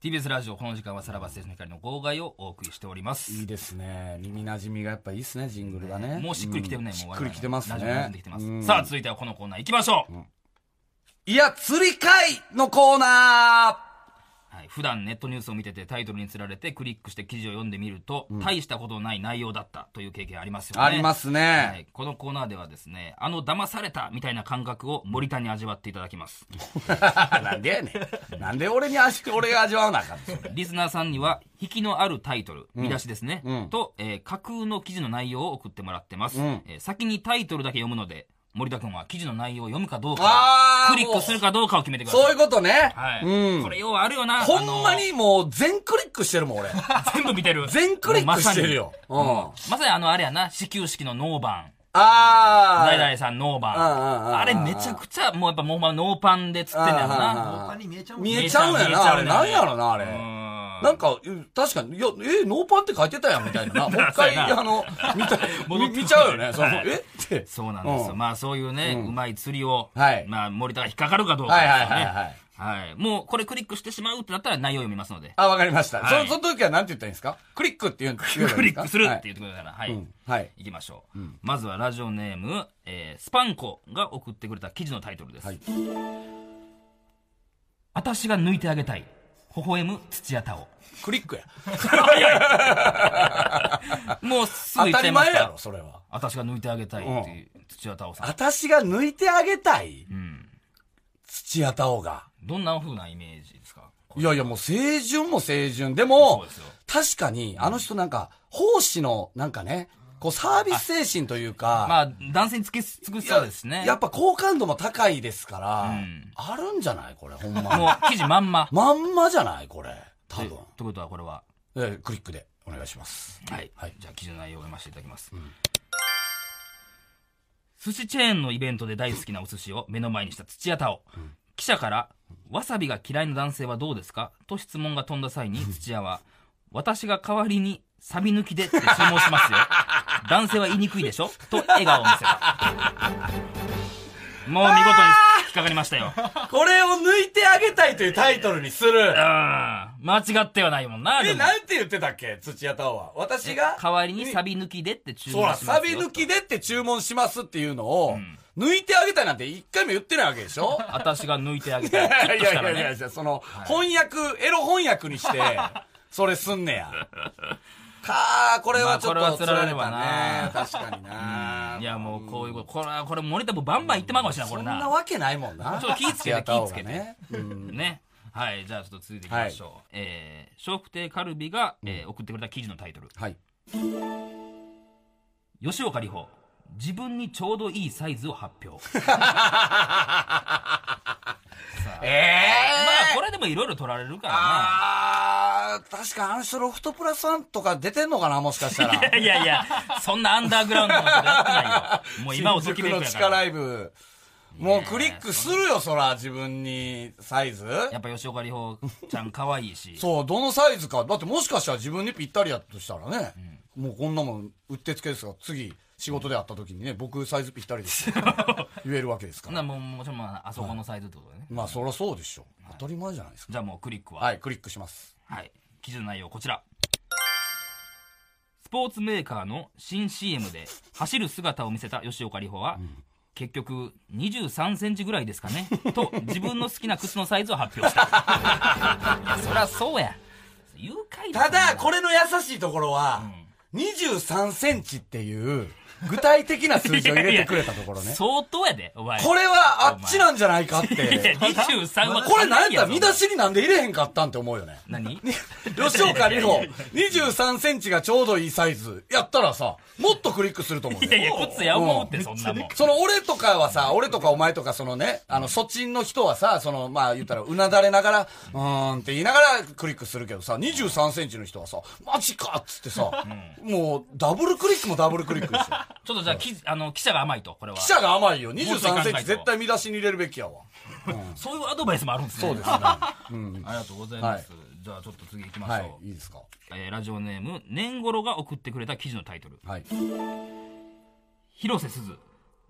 TBS ラジオこの時間はさらば青春の光の号外をお送りしております。いいですね。耳馴染みがやっぱいいっすね、ジングルがね。もうしっくりきてるね、うん。しっも。うくりきてますね。できてます、うん。さあ続いてはこのコーナー行きましょう、いや、釣り会のコーナはい、普段ネットニュースを見ててタイトルにつられてクリックして記事を読んでみると、大したことのない内容だったという経験ありますよね。ありますはね。い、このコーナーではですね、あの騙されたみたいな感覚を森田に味わっていただきます。なんでやねん。なんで俺に味、俺が味わわなあかんリスナーさんには、引きのあるタイトル、見出しですね、うんと、えー架空の記事の内容を送ってもらってます。うんえー先にタイトルだけ読むので、森田君は記事の内容を読むかどうか、あークリックするかどうかを決めてください。そういうことね。はい。うん。これようあるよな。ほんまにもう全クリックしてるもん、俺。全部見てる。全クリックしてるよ。うん。まさにあのあれやな、始球式のノーバン。あー。ダイダイさんノーバン。あれめちゃくちゃ、もうやっぱもうまあノーパンで釣ってんだようんうんうんな。他に見えちゃうん見だえちゃうんやな、見えちゃうあれ。なんやろな、あれ。うんなんか、うん確かに、いや、え、ノーパンって書いてたやん、みたいな な。もう一回、あの、見た、見見ちゃうよね。えって。そうなんですよ。うんまあそういうね、うまい釣りを、はいまあ森田が引っかかるかどうかはいですよね。はいはいはい。はい。もうこれクリックしてしまうってなったら内容読みますので。あ、わかりました。はいそその時は何て言ったらいいんですか？クリックって言うんですクリックするってはい言ってくれたら、はい。うんはい。いきましょう、まずはラジオネーム、えースパンコが送ってくれた記事のタイトルです。はい私が抜いてあげたい。微笑む土屋太鳳。クリックや。もうすぐ当たり前やろ、それは。私が抜いてあげたいっていう土屋太鳳さん。私が抜いてあげたいうん。土屋太鳳が。どんな風なイメージですか？いやいや、もう清純も清純。でそもうで確かに、あの人なんか、奉仕の、なんかね、こうサービス精神というか、まあ、男性につき尽くしそうですね。やっぱ好感度も高いですから、うんあるんじゃない？これ、ほんまに。もう記事まんま。まんまじゃない？これ。多分。ということはこれは、えークリックでお願いします。はい。はいじゃあ記事の内容を読ませていただきます。寿司チェーンのイベントで大好きなお寿司を目の前にした土屋太鳳。記者から、わさびが嫌いな男性はどうですか？と質問が飛んだ際に土屋は、私が代わりにサビ抜きでって注文しますよ。男性は言いにくいでしょ？と笑顔を見せた。もう見事に引っかかりましたよ。これを抜いてあげたいというタイトルにするうん。。間違ってはないもんな。でえ、もなんて言ってたっけ？土屋太鳳は。私が。代わりにサビ抜きでって注文しますよ。サビ抜きでって注文しますっていうのを、ん抜いてあげたいなんて一回も言ってないわけでしょ？私が抜いてあげいたい。やいヒットしたらやいやいね。や、その、翻訳、エロ翻訳にして、それすんねや。かー、これはちょっとれは釣られたなね。確かにな。いや、もうこういうこと、これは、これ森田もバンバン言ってまうかもしれない、こそれな。んなわけないもんな。ちょっと気ぃつけて気ぃつけてね。はい、じゃあちょっと続いていきましょう。えー、笑福亭カルビが、えー送ってくれた記事のタイトル。はい。吉岡里帆、自分にちょうどいいサイズを発表。えまあ、これでもいろいろ取られるからあー、確かあの人ロフトプラスワンとか出てんのかなもしかしたら。な。いやいや、そんなアンダーグラウンドのことやってないよ。もう今をときめくやから。ライブ。もうクリックするよ、そら、自分にサイズ。やっぱ吉岡里帆ちゃん可愛いし。そう、どのサイズか。だってもしかしたら自分にぴったりやとしたらね、もうこんなもん、うってつけですが、次、仕事で会った時にね、僕サイズぴったりですよ 言えるわけですから。もうもちろんまああそこのサイズってことでね。まあ、そりゃそうでしょ。当たり前じゃないですか。じゃあもうクリックは。はい、クリックします。はい。記事の内容こちら。スポーツメーカーの新 CM で走る姿を見せた吉岡里帆は、結局23センチぐらいですかね と自分の好きな靴のサイズを発表した。そりゃそうや。誘拐ただ、これの優しいところは、23センチっていう、具体的な数字を入れてくれたところね。相当やで、お前。これはあっちなんじゃないかっいやて。23は これなんやったら見出し。しになんで入れへんかったんって思うよね。何？吉岡里帆、23センチがちょうどいいサイズ。やったらさ、もっとクリックすると思うね。いやいや、靴や思うって、そんなもん。その俺とかはさ、俺とかお前とかそのね、あの、そっちの人はさ、その、まあ言ったら、うなだれながら、うーんって言いながらクリックするけどさ、23センチの人はさ、マジかっつってさ、もう、ダブルクリックもダブルクリックですよ。ちょっとじゃあ、記事あの、記者が甘いと、これは。記者が甘いよ。もうちょい考え23とセンチ絶対見出しに入れるべきやわ。そういうアドバイスもあるんですね。そうですね。うん。ありがとうございます。じゃあちょっと次行きましょう。はい、いいですか。えーラジオネーム、年頃が送ってくれた記事のタイトル。はい。広瀬すず、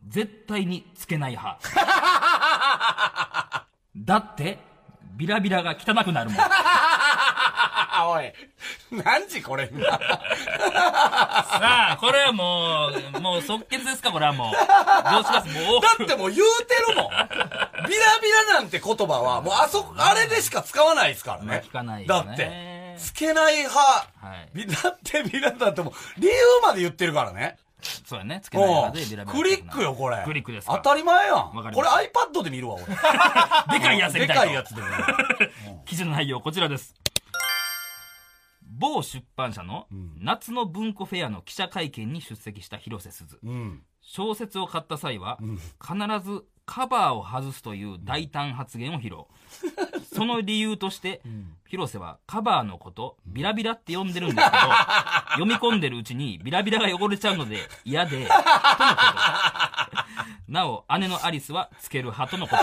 絶対につけない派。だって、ビラビラが汚くなるもん。おい。何時これ今。さあ、これはもう、もう即決ですか、これはもう。どうします？もう。だってもう言うてるもん。ビラビラなんて言葉は、もうあそこ、あれでしか使わないですからまあね。聞かないねって、つけない派。はいビだってビラだってもう、理由まで言ってるからね。そうやね。つけないも派でビラビラう、クリックよ、これ。クリックですか？当たり前やん。これま iPad で見るわ、俺。でかいやつででかいやつで。記事の内容こちらです。某出版社の夏の文庫フェアの記者会見に出席した広瀬すず。うん。小説を買った際は、必ずカバーを外すという大胆発言を披露。その理由として、広瀬はカバーのこと、ビラビラって呼んでるんですけど、読み込んでるうちにビラビラが汚れちゃうので嫌で、とのこと。なお、姉のアリスはつける派とのこと。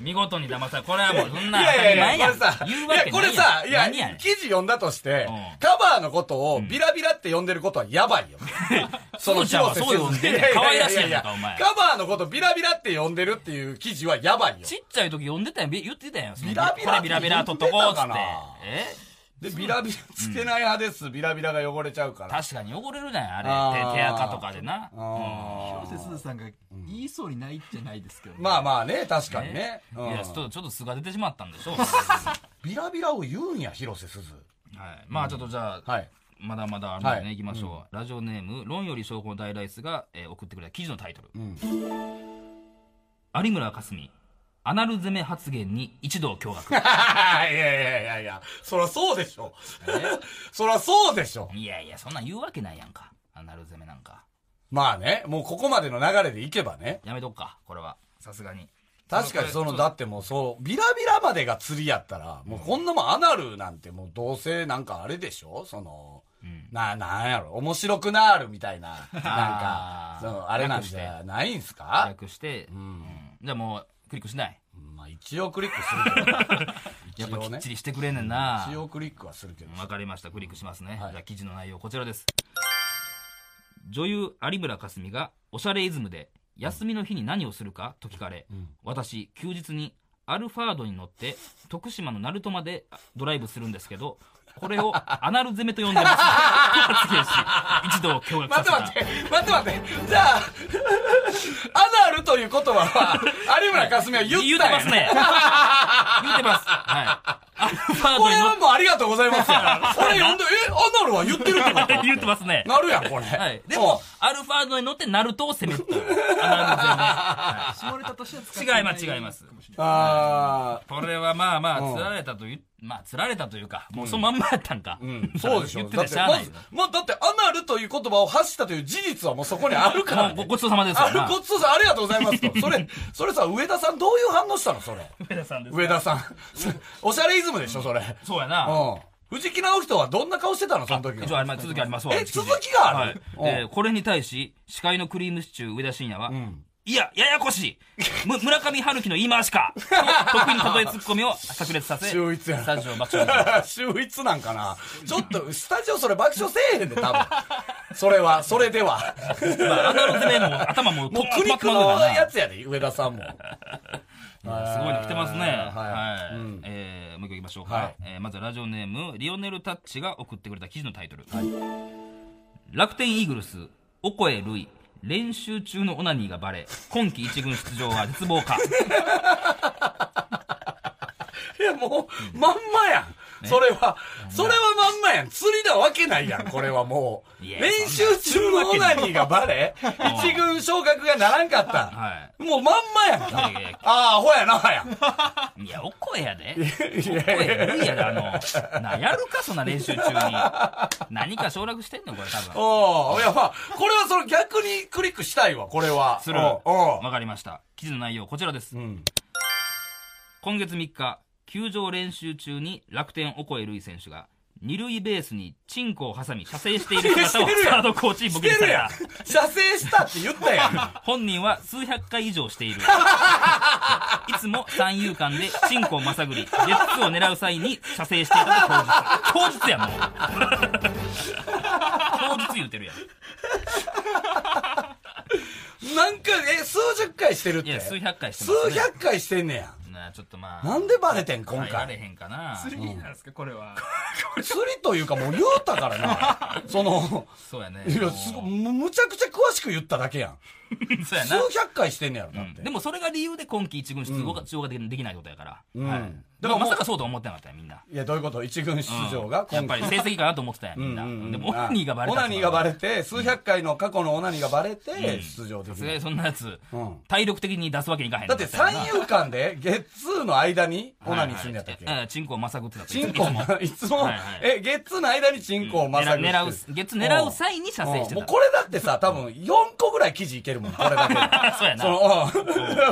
見事に騙され、これはもうそんいなん。これさ、言うわけないいや、これさ、いや、何やねん記事読んだとしてうん、カバーのことをビラビラって呼んでることはやばいよ。すずちゃんはそう呼んでんねんいやいや可愛らしいやんかお前カバーのことビラビラって呼んでるっていう記事はやばいよ。ちっちゃい時読んでたやん、び言ってたやん。そのビラビラビラビラ取っとこうっつって言ってたかな？え？で、ビラビラつけない派です。ビラビラが汚れちゃうから。確かに汚れるじゃん、ああーれ。手手垢とかでな。あ広瀬すずさんが言いそうにないじゃないですけど、ーまあまあね、確かにね。いうんや、ちょっと、ちょっと素が出てしまったんでしょう。ビラビラを言うんや、広瀬すず。はい。まあちょっとじゃあ、はい。まだまだあるのでね、はい行きましょう。ラジオネーム、論より証拠の大ライスが、えー送ってくれた記事のタイトル。有村架純、アナル攻め発言に一同驚愕。いやいやいやいや、そらそうでしょ。そらそうでしょ。いやいや、そんなん言うわけないやんか。アナル攻めなんか。まあね、もうここまでの流れでいけばね。やめとくか、これは。さすがに。確かにその、だってもうそう、ビラビラまでが釣りやったら、もうこんなもんアナルなんてもうどうせなんかあれでしょその、な、なんやろ、面白くなるみたいな、なんかその、あれなんじゃないんすか？略して、うんじゃあもう、クリックしない。まあ一応クリックするけど。やっぱきっち。りしてくれんねんな。一応クリックはするけど。わかりました。クリックしますね。はいじゃあ記事の内容こちらです。女優有村架純がおしゃれイズムで休みの日に何をするかと聞かれ、私休日にアルファードに乗って徳島の鳴門までドライブするんですけど、これをアナル攻めと呼んでます。と発言し、一度驚愕させた。待って待って、待って待って。じゃあ、アナルという言葉は、有村架純は言ったんやてますね。言うてます。はい。アルファーこれドに乗っはもうありがとうございますよ。俺読んで、え、アナルは言ってるってこと？て 言うてますね。なるやん、これ。はい。でも、アルファードに乗ってナルトを攻めると。アナル攻め。はい下ネタとしては違います違いますかもしれうん、ないあこれはまあまうんあ、釣られたという、まあ、釣られたというか、もうそのまんまやったんか。ーうん、そうでしょ。言ってたらしゃあないまず、まあ、だって、アナルという言葉を発したという事実はもうそこにあるから、ごごちそうさまですよあるごちそうさん、ありがとうございますと。それ、それさ、上田さんどういう反応したの？それ。上田さんです上田さん。おしゃれイズムでしょ、それ。そうやな。うん。藤木直人はどんな顔してたの？その時は。一応あります続きありますわ。え続きがある？これに対し、司会のクリームシチュー上田晋也は、んいや、ややこしいむ村上春樹の言い回しかと 得意に例えツッコミを炸裂させ、秀逸やなスタジオを爆笑秀逸なんかなちょっと、スタジオそれ爆笑せえへんで、多分。それは、それでは。た。まあ、アナル攻めも頭ももう苦肉止まのやつやで、上田さんも。すごいの来てますね。はいはえーもう一個いきましょうか。はいえーまずはラジオネーム、リオネルタッチが送ってくれた記事のタイトル。楽天イーグルス、オコエルイ、練習中のオナニーがバレ、今季一軍出場は絶望か。いや、もう、まんまやん。それは、それはまんまやん。釣りなわけないやん、これはもう。いや練習中のオナニーがバレ、一軍昇格がならんかった。はもうまんまやんい。いか。やいやああ、アホやな、やん。いや、お声やで。いやお声無理やで、あの、な、やるか、そんな練習中に。何か省略してんのこれ多分。おおいや、まあ、これはその逆にクリックしたいわ、これは。する。わかりました。記事の内容、こちらです。うん。今月3日、球場練習中に楽天オコエルイ選手が、二塁ベースにチンコを挟み射精している 姿をサードコーチに目撃されしてるやんた。。射精したって言ったやん。本人は数百回以上している。いつも三遊間でチンコをまさぐり、ゲッツーを狙う際に射精していたと当日。当日やん、もう。当日言うてるやん。なんか、え、数十回してるって？いや、数百回してます、ね。数百回してんねや。なーちょっとまあなんでバレてん今回？へんかな。釣りなんですか？これは。釣りというかもう言うたからな。その、そうやね。いや、すごむむちゃくちゃ詳しく言っただけやん。そうやな。数百回してんねやろ、だって。うん。でもそれが理由で今季一軍出場が,、出場ができできないことやから、うん。はい、だからまさかそうとは思ってなかったよみんな、いや、どういうこと？一軍出場が？やっぱり成績かなと思ってたよみんな、うんうんうん。でもオナニーがバレたオナニーがバレて、数百回の過去のオナニーがバレて、出場できる。さすがにそんなやつ、うん。体力的に出すわけにいかへんだって三遊間で、ゲッツーの間にオナニーすんねやったっけ？はいはいえチンコをまさぐってたと。チンコも、いつもはいはい、え、ゲッツーの間にチンコをまさぐって。る狙う狙う月狙う際に射精してた。うん。もうこれだってさ、多分4個ぐらい記事いけるもん、これだけで。そうやな。その、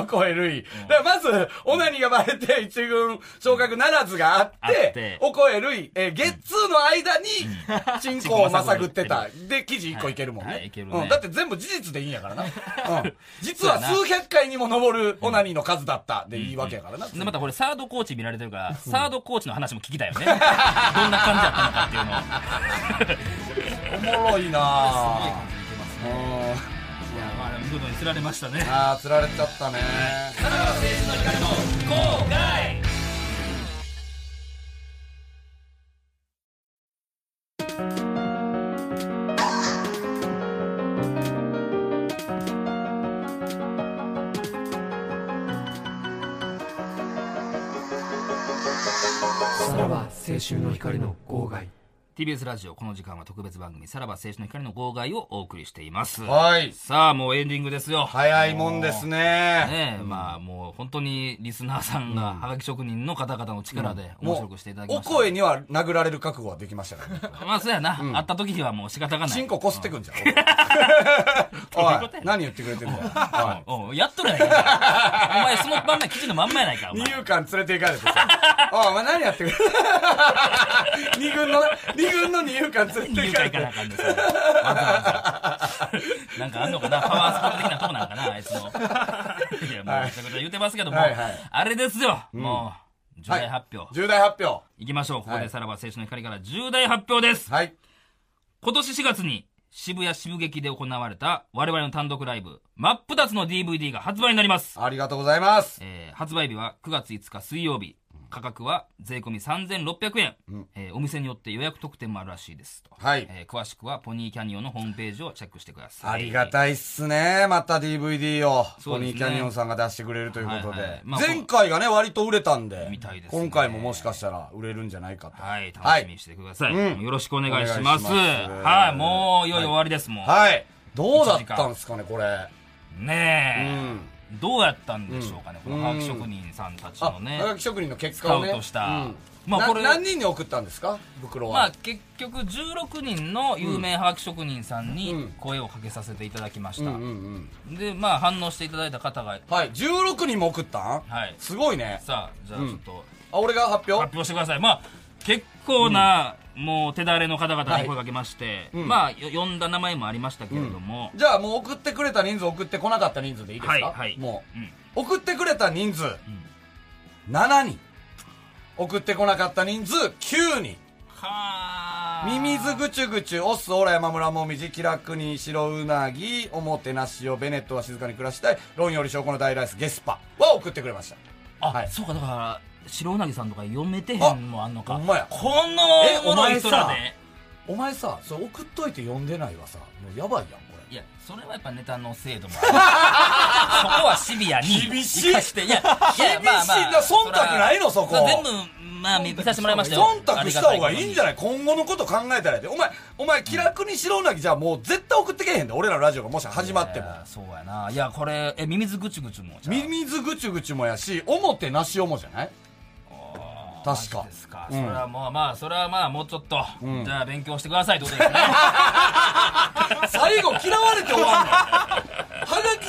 うん、超えるい。だからまず、オナニーがバレて、一軍昇格ならずがあってて、おこえるい、えー、ゲッツーの間に、チンコをまさぐってた。で、記事1個いけるもんね。うん。だって全部事実でいいんやからな。うん。実は数百回にも上るオナニーの数だったでいいわけやからな。でまたこれサードコーチ見られてるから、サードコーチの話も聞きたいよね。どんな感じだったのかっていうのを。おもろいなぁ。見事に釣られましたね。あー、釣られちゃったね。青春の光の号外。TBS ラジオこの時間は特別番組さらば青春の光の号外をお送りしていますはい。さあもうエンディングですよ早いもんですね。ねえ、まあもう本当にリスナーさんが、はがき職人の方々の力で面白くしていただきおました。声には殴られる覚悟はできましたからね。まあそうやな、会った時にはもう仕方がない。チンコこすってくんじゃん。おい 何言ってくれてんだよ。おおうやっとるやないか。お前そのまんま記事のまんまやないか、二遊間連れて行かれてさ。おい、お前何やってくれ二軍の、二軍の二遊間連れて入行かなあ。かんでさ。わざわざ。なんかあんのかな？パワースポット的なとこなんかな？あいつの。いや、もうめちゃくちゃ言ってますけども、はいはいあれですよ、もう、重大発表。重大発表。いきましょう。ここはいでさらば青春の光から重大発表です。はい。今年4月に渋谷渋劇で行われた我々の単独ライブ、真っ二つの DVD が発売になります。ありがとうございます。えー発売日は9月5日水曜日。価格は税込み3600円、えーお店によって予約特典もあるらしいですと。はいえー詳しくはポニーキャニオンのホームページをチェックしてください。ありがたいっすね。また DVD を、そうですねポニーキャニオンさんが出してくれるということはいはいで。まあ前回がね、割と売れたんでみたいですね今回ももしかしたら売れるんじゃないかと。はい、楽しみにしてください。うんよろしくお願いします。お願いしますはい、もういよいよ終わりです、もう。はい。どうだったんすかね、これ。うねえ、ん。どうやったんでしょうかね、うん。このハガキ職人さんたちあ、のね。はがき職人の結果をね。スカウトしたうん。まあこれな何人に送ったんですか？袋は。まあ結局16人の有名ハガキ職人さんうん。に声をかけさせていただきました。でまあ反応していただいた方がはい、16人も送ったん？はい。すごいね。さあじゃあちょっとあ、俺が発表？発表してください、まあ結構な、もう手だれの方々はい。に声かけまして、うん。まあよ呼んだ名前もありましたけれども、じゃあもう送ってくれた人数送ってこなかった人数でいいですか？はいはい。もう。うん。送ってくれた人数、7人。送ってこなかった人数、9人。はあミミズぐちゅぐちゅ、オス、オラ、山村もみじ、気楽に白うなぎ、おもてなしを、ベネットは静かに暮らしたい、論より証拠の大ライス、ゲスパは送ってくれました。あ、はい。そうかだから白うなぎさんとか読めてへんのもあんのかこのえお前でお前さ、それ送っといて読んでないわさ、もうやばいやん、これ。いや、それはやっぱネタの精度もある。そこはシビアに。厳しい。いや、いや、厳しいな忖度ないのそこ全部、まあ、見させてもらいましたよ。忖度した方がいいんじゃない？今後のこと考えたらやで。お前、お前、気楽に白うなぎじゃあもう絶対送ってけへんで。俺らのラジオがもし始まっても。そうやな。いや、これ、え、ミミズぐちゅぐちゅも。じゃあミミズぐちゅぐちゅもやし、おもてなしおもじゃない？確かですか。うんそれはもう、まあ、それはまあ、もうちょっと、んじゃあ勉強してくださいってことですね。最後嫌われて終わんの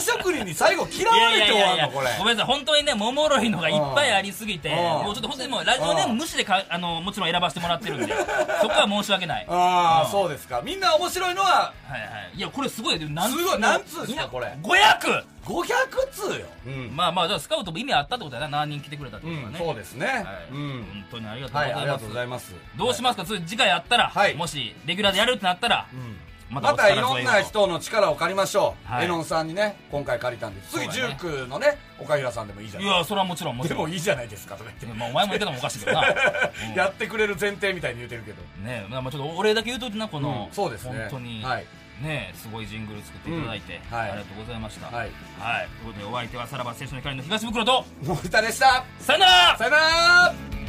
職人に最後嫌われて終わんのこれ。ごめんなさい、本当にね、ももろいのがいっぱいありすぎて、うんもうちょっと本当にもう、ラジオネーム無視でか、あの、もちろん選ばせてもらってるんで、そこは申し訳ない。ああ、うんそうですか。みんな面白いのは、はいはい。いや、これすごいよ。何すごい何通ですかこれ ?500! 500通よ。うん。まあまあ、じゃあスカウトも意味あったってことだな。何人来てくれたってうん、ことはね。そうですね。はい。うん。本当にありがとうごはい、ざいます。ありがとうございます。どうしますか、次次回やったら、はいもし、レギュラーでやるってなったら、うん。ままたいろんな人の力を借りましょう。はい。エノンさんにね、今回借りたんで。次、ねュークのね、岡平さんでもいいじゃない。いやそれはもちろんもちろん。でもいいじゃないですか、とか言って。まあ、お前も言ってたのもおかしいけどな、うん。やってくれる前提みたいに言うてるけど。ねまあちょっとお礼だけ言うとなこの、うんそうですね。本当に、はい。ねすごいジングル作っていただいて、うんはい。ありがとうございました。はい。はい、ということでお相手はさらば青春の光の東袋と森田でした。さよなら。さよなら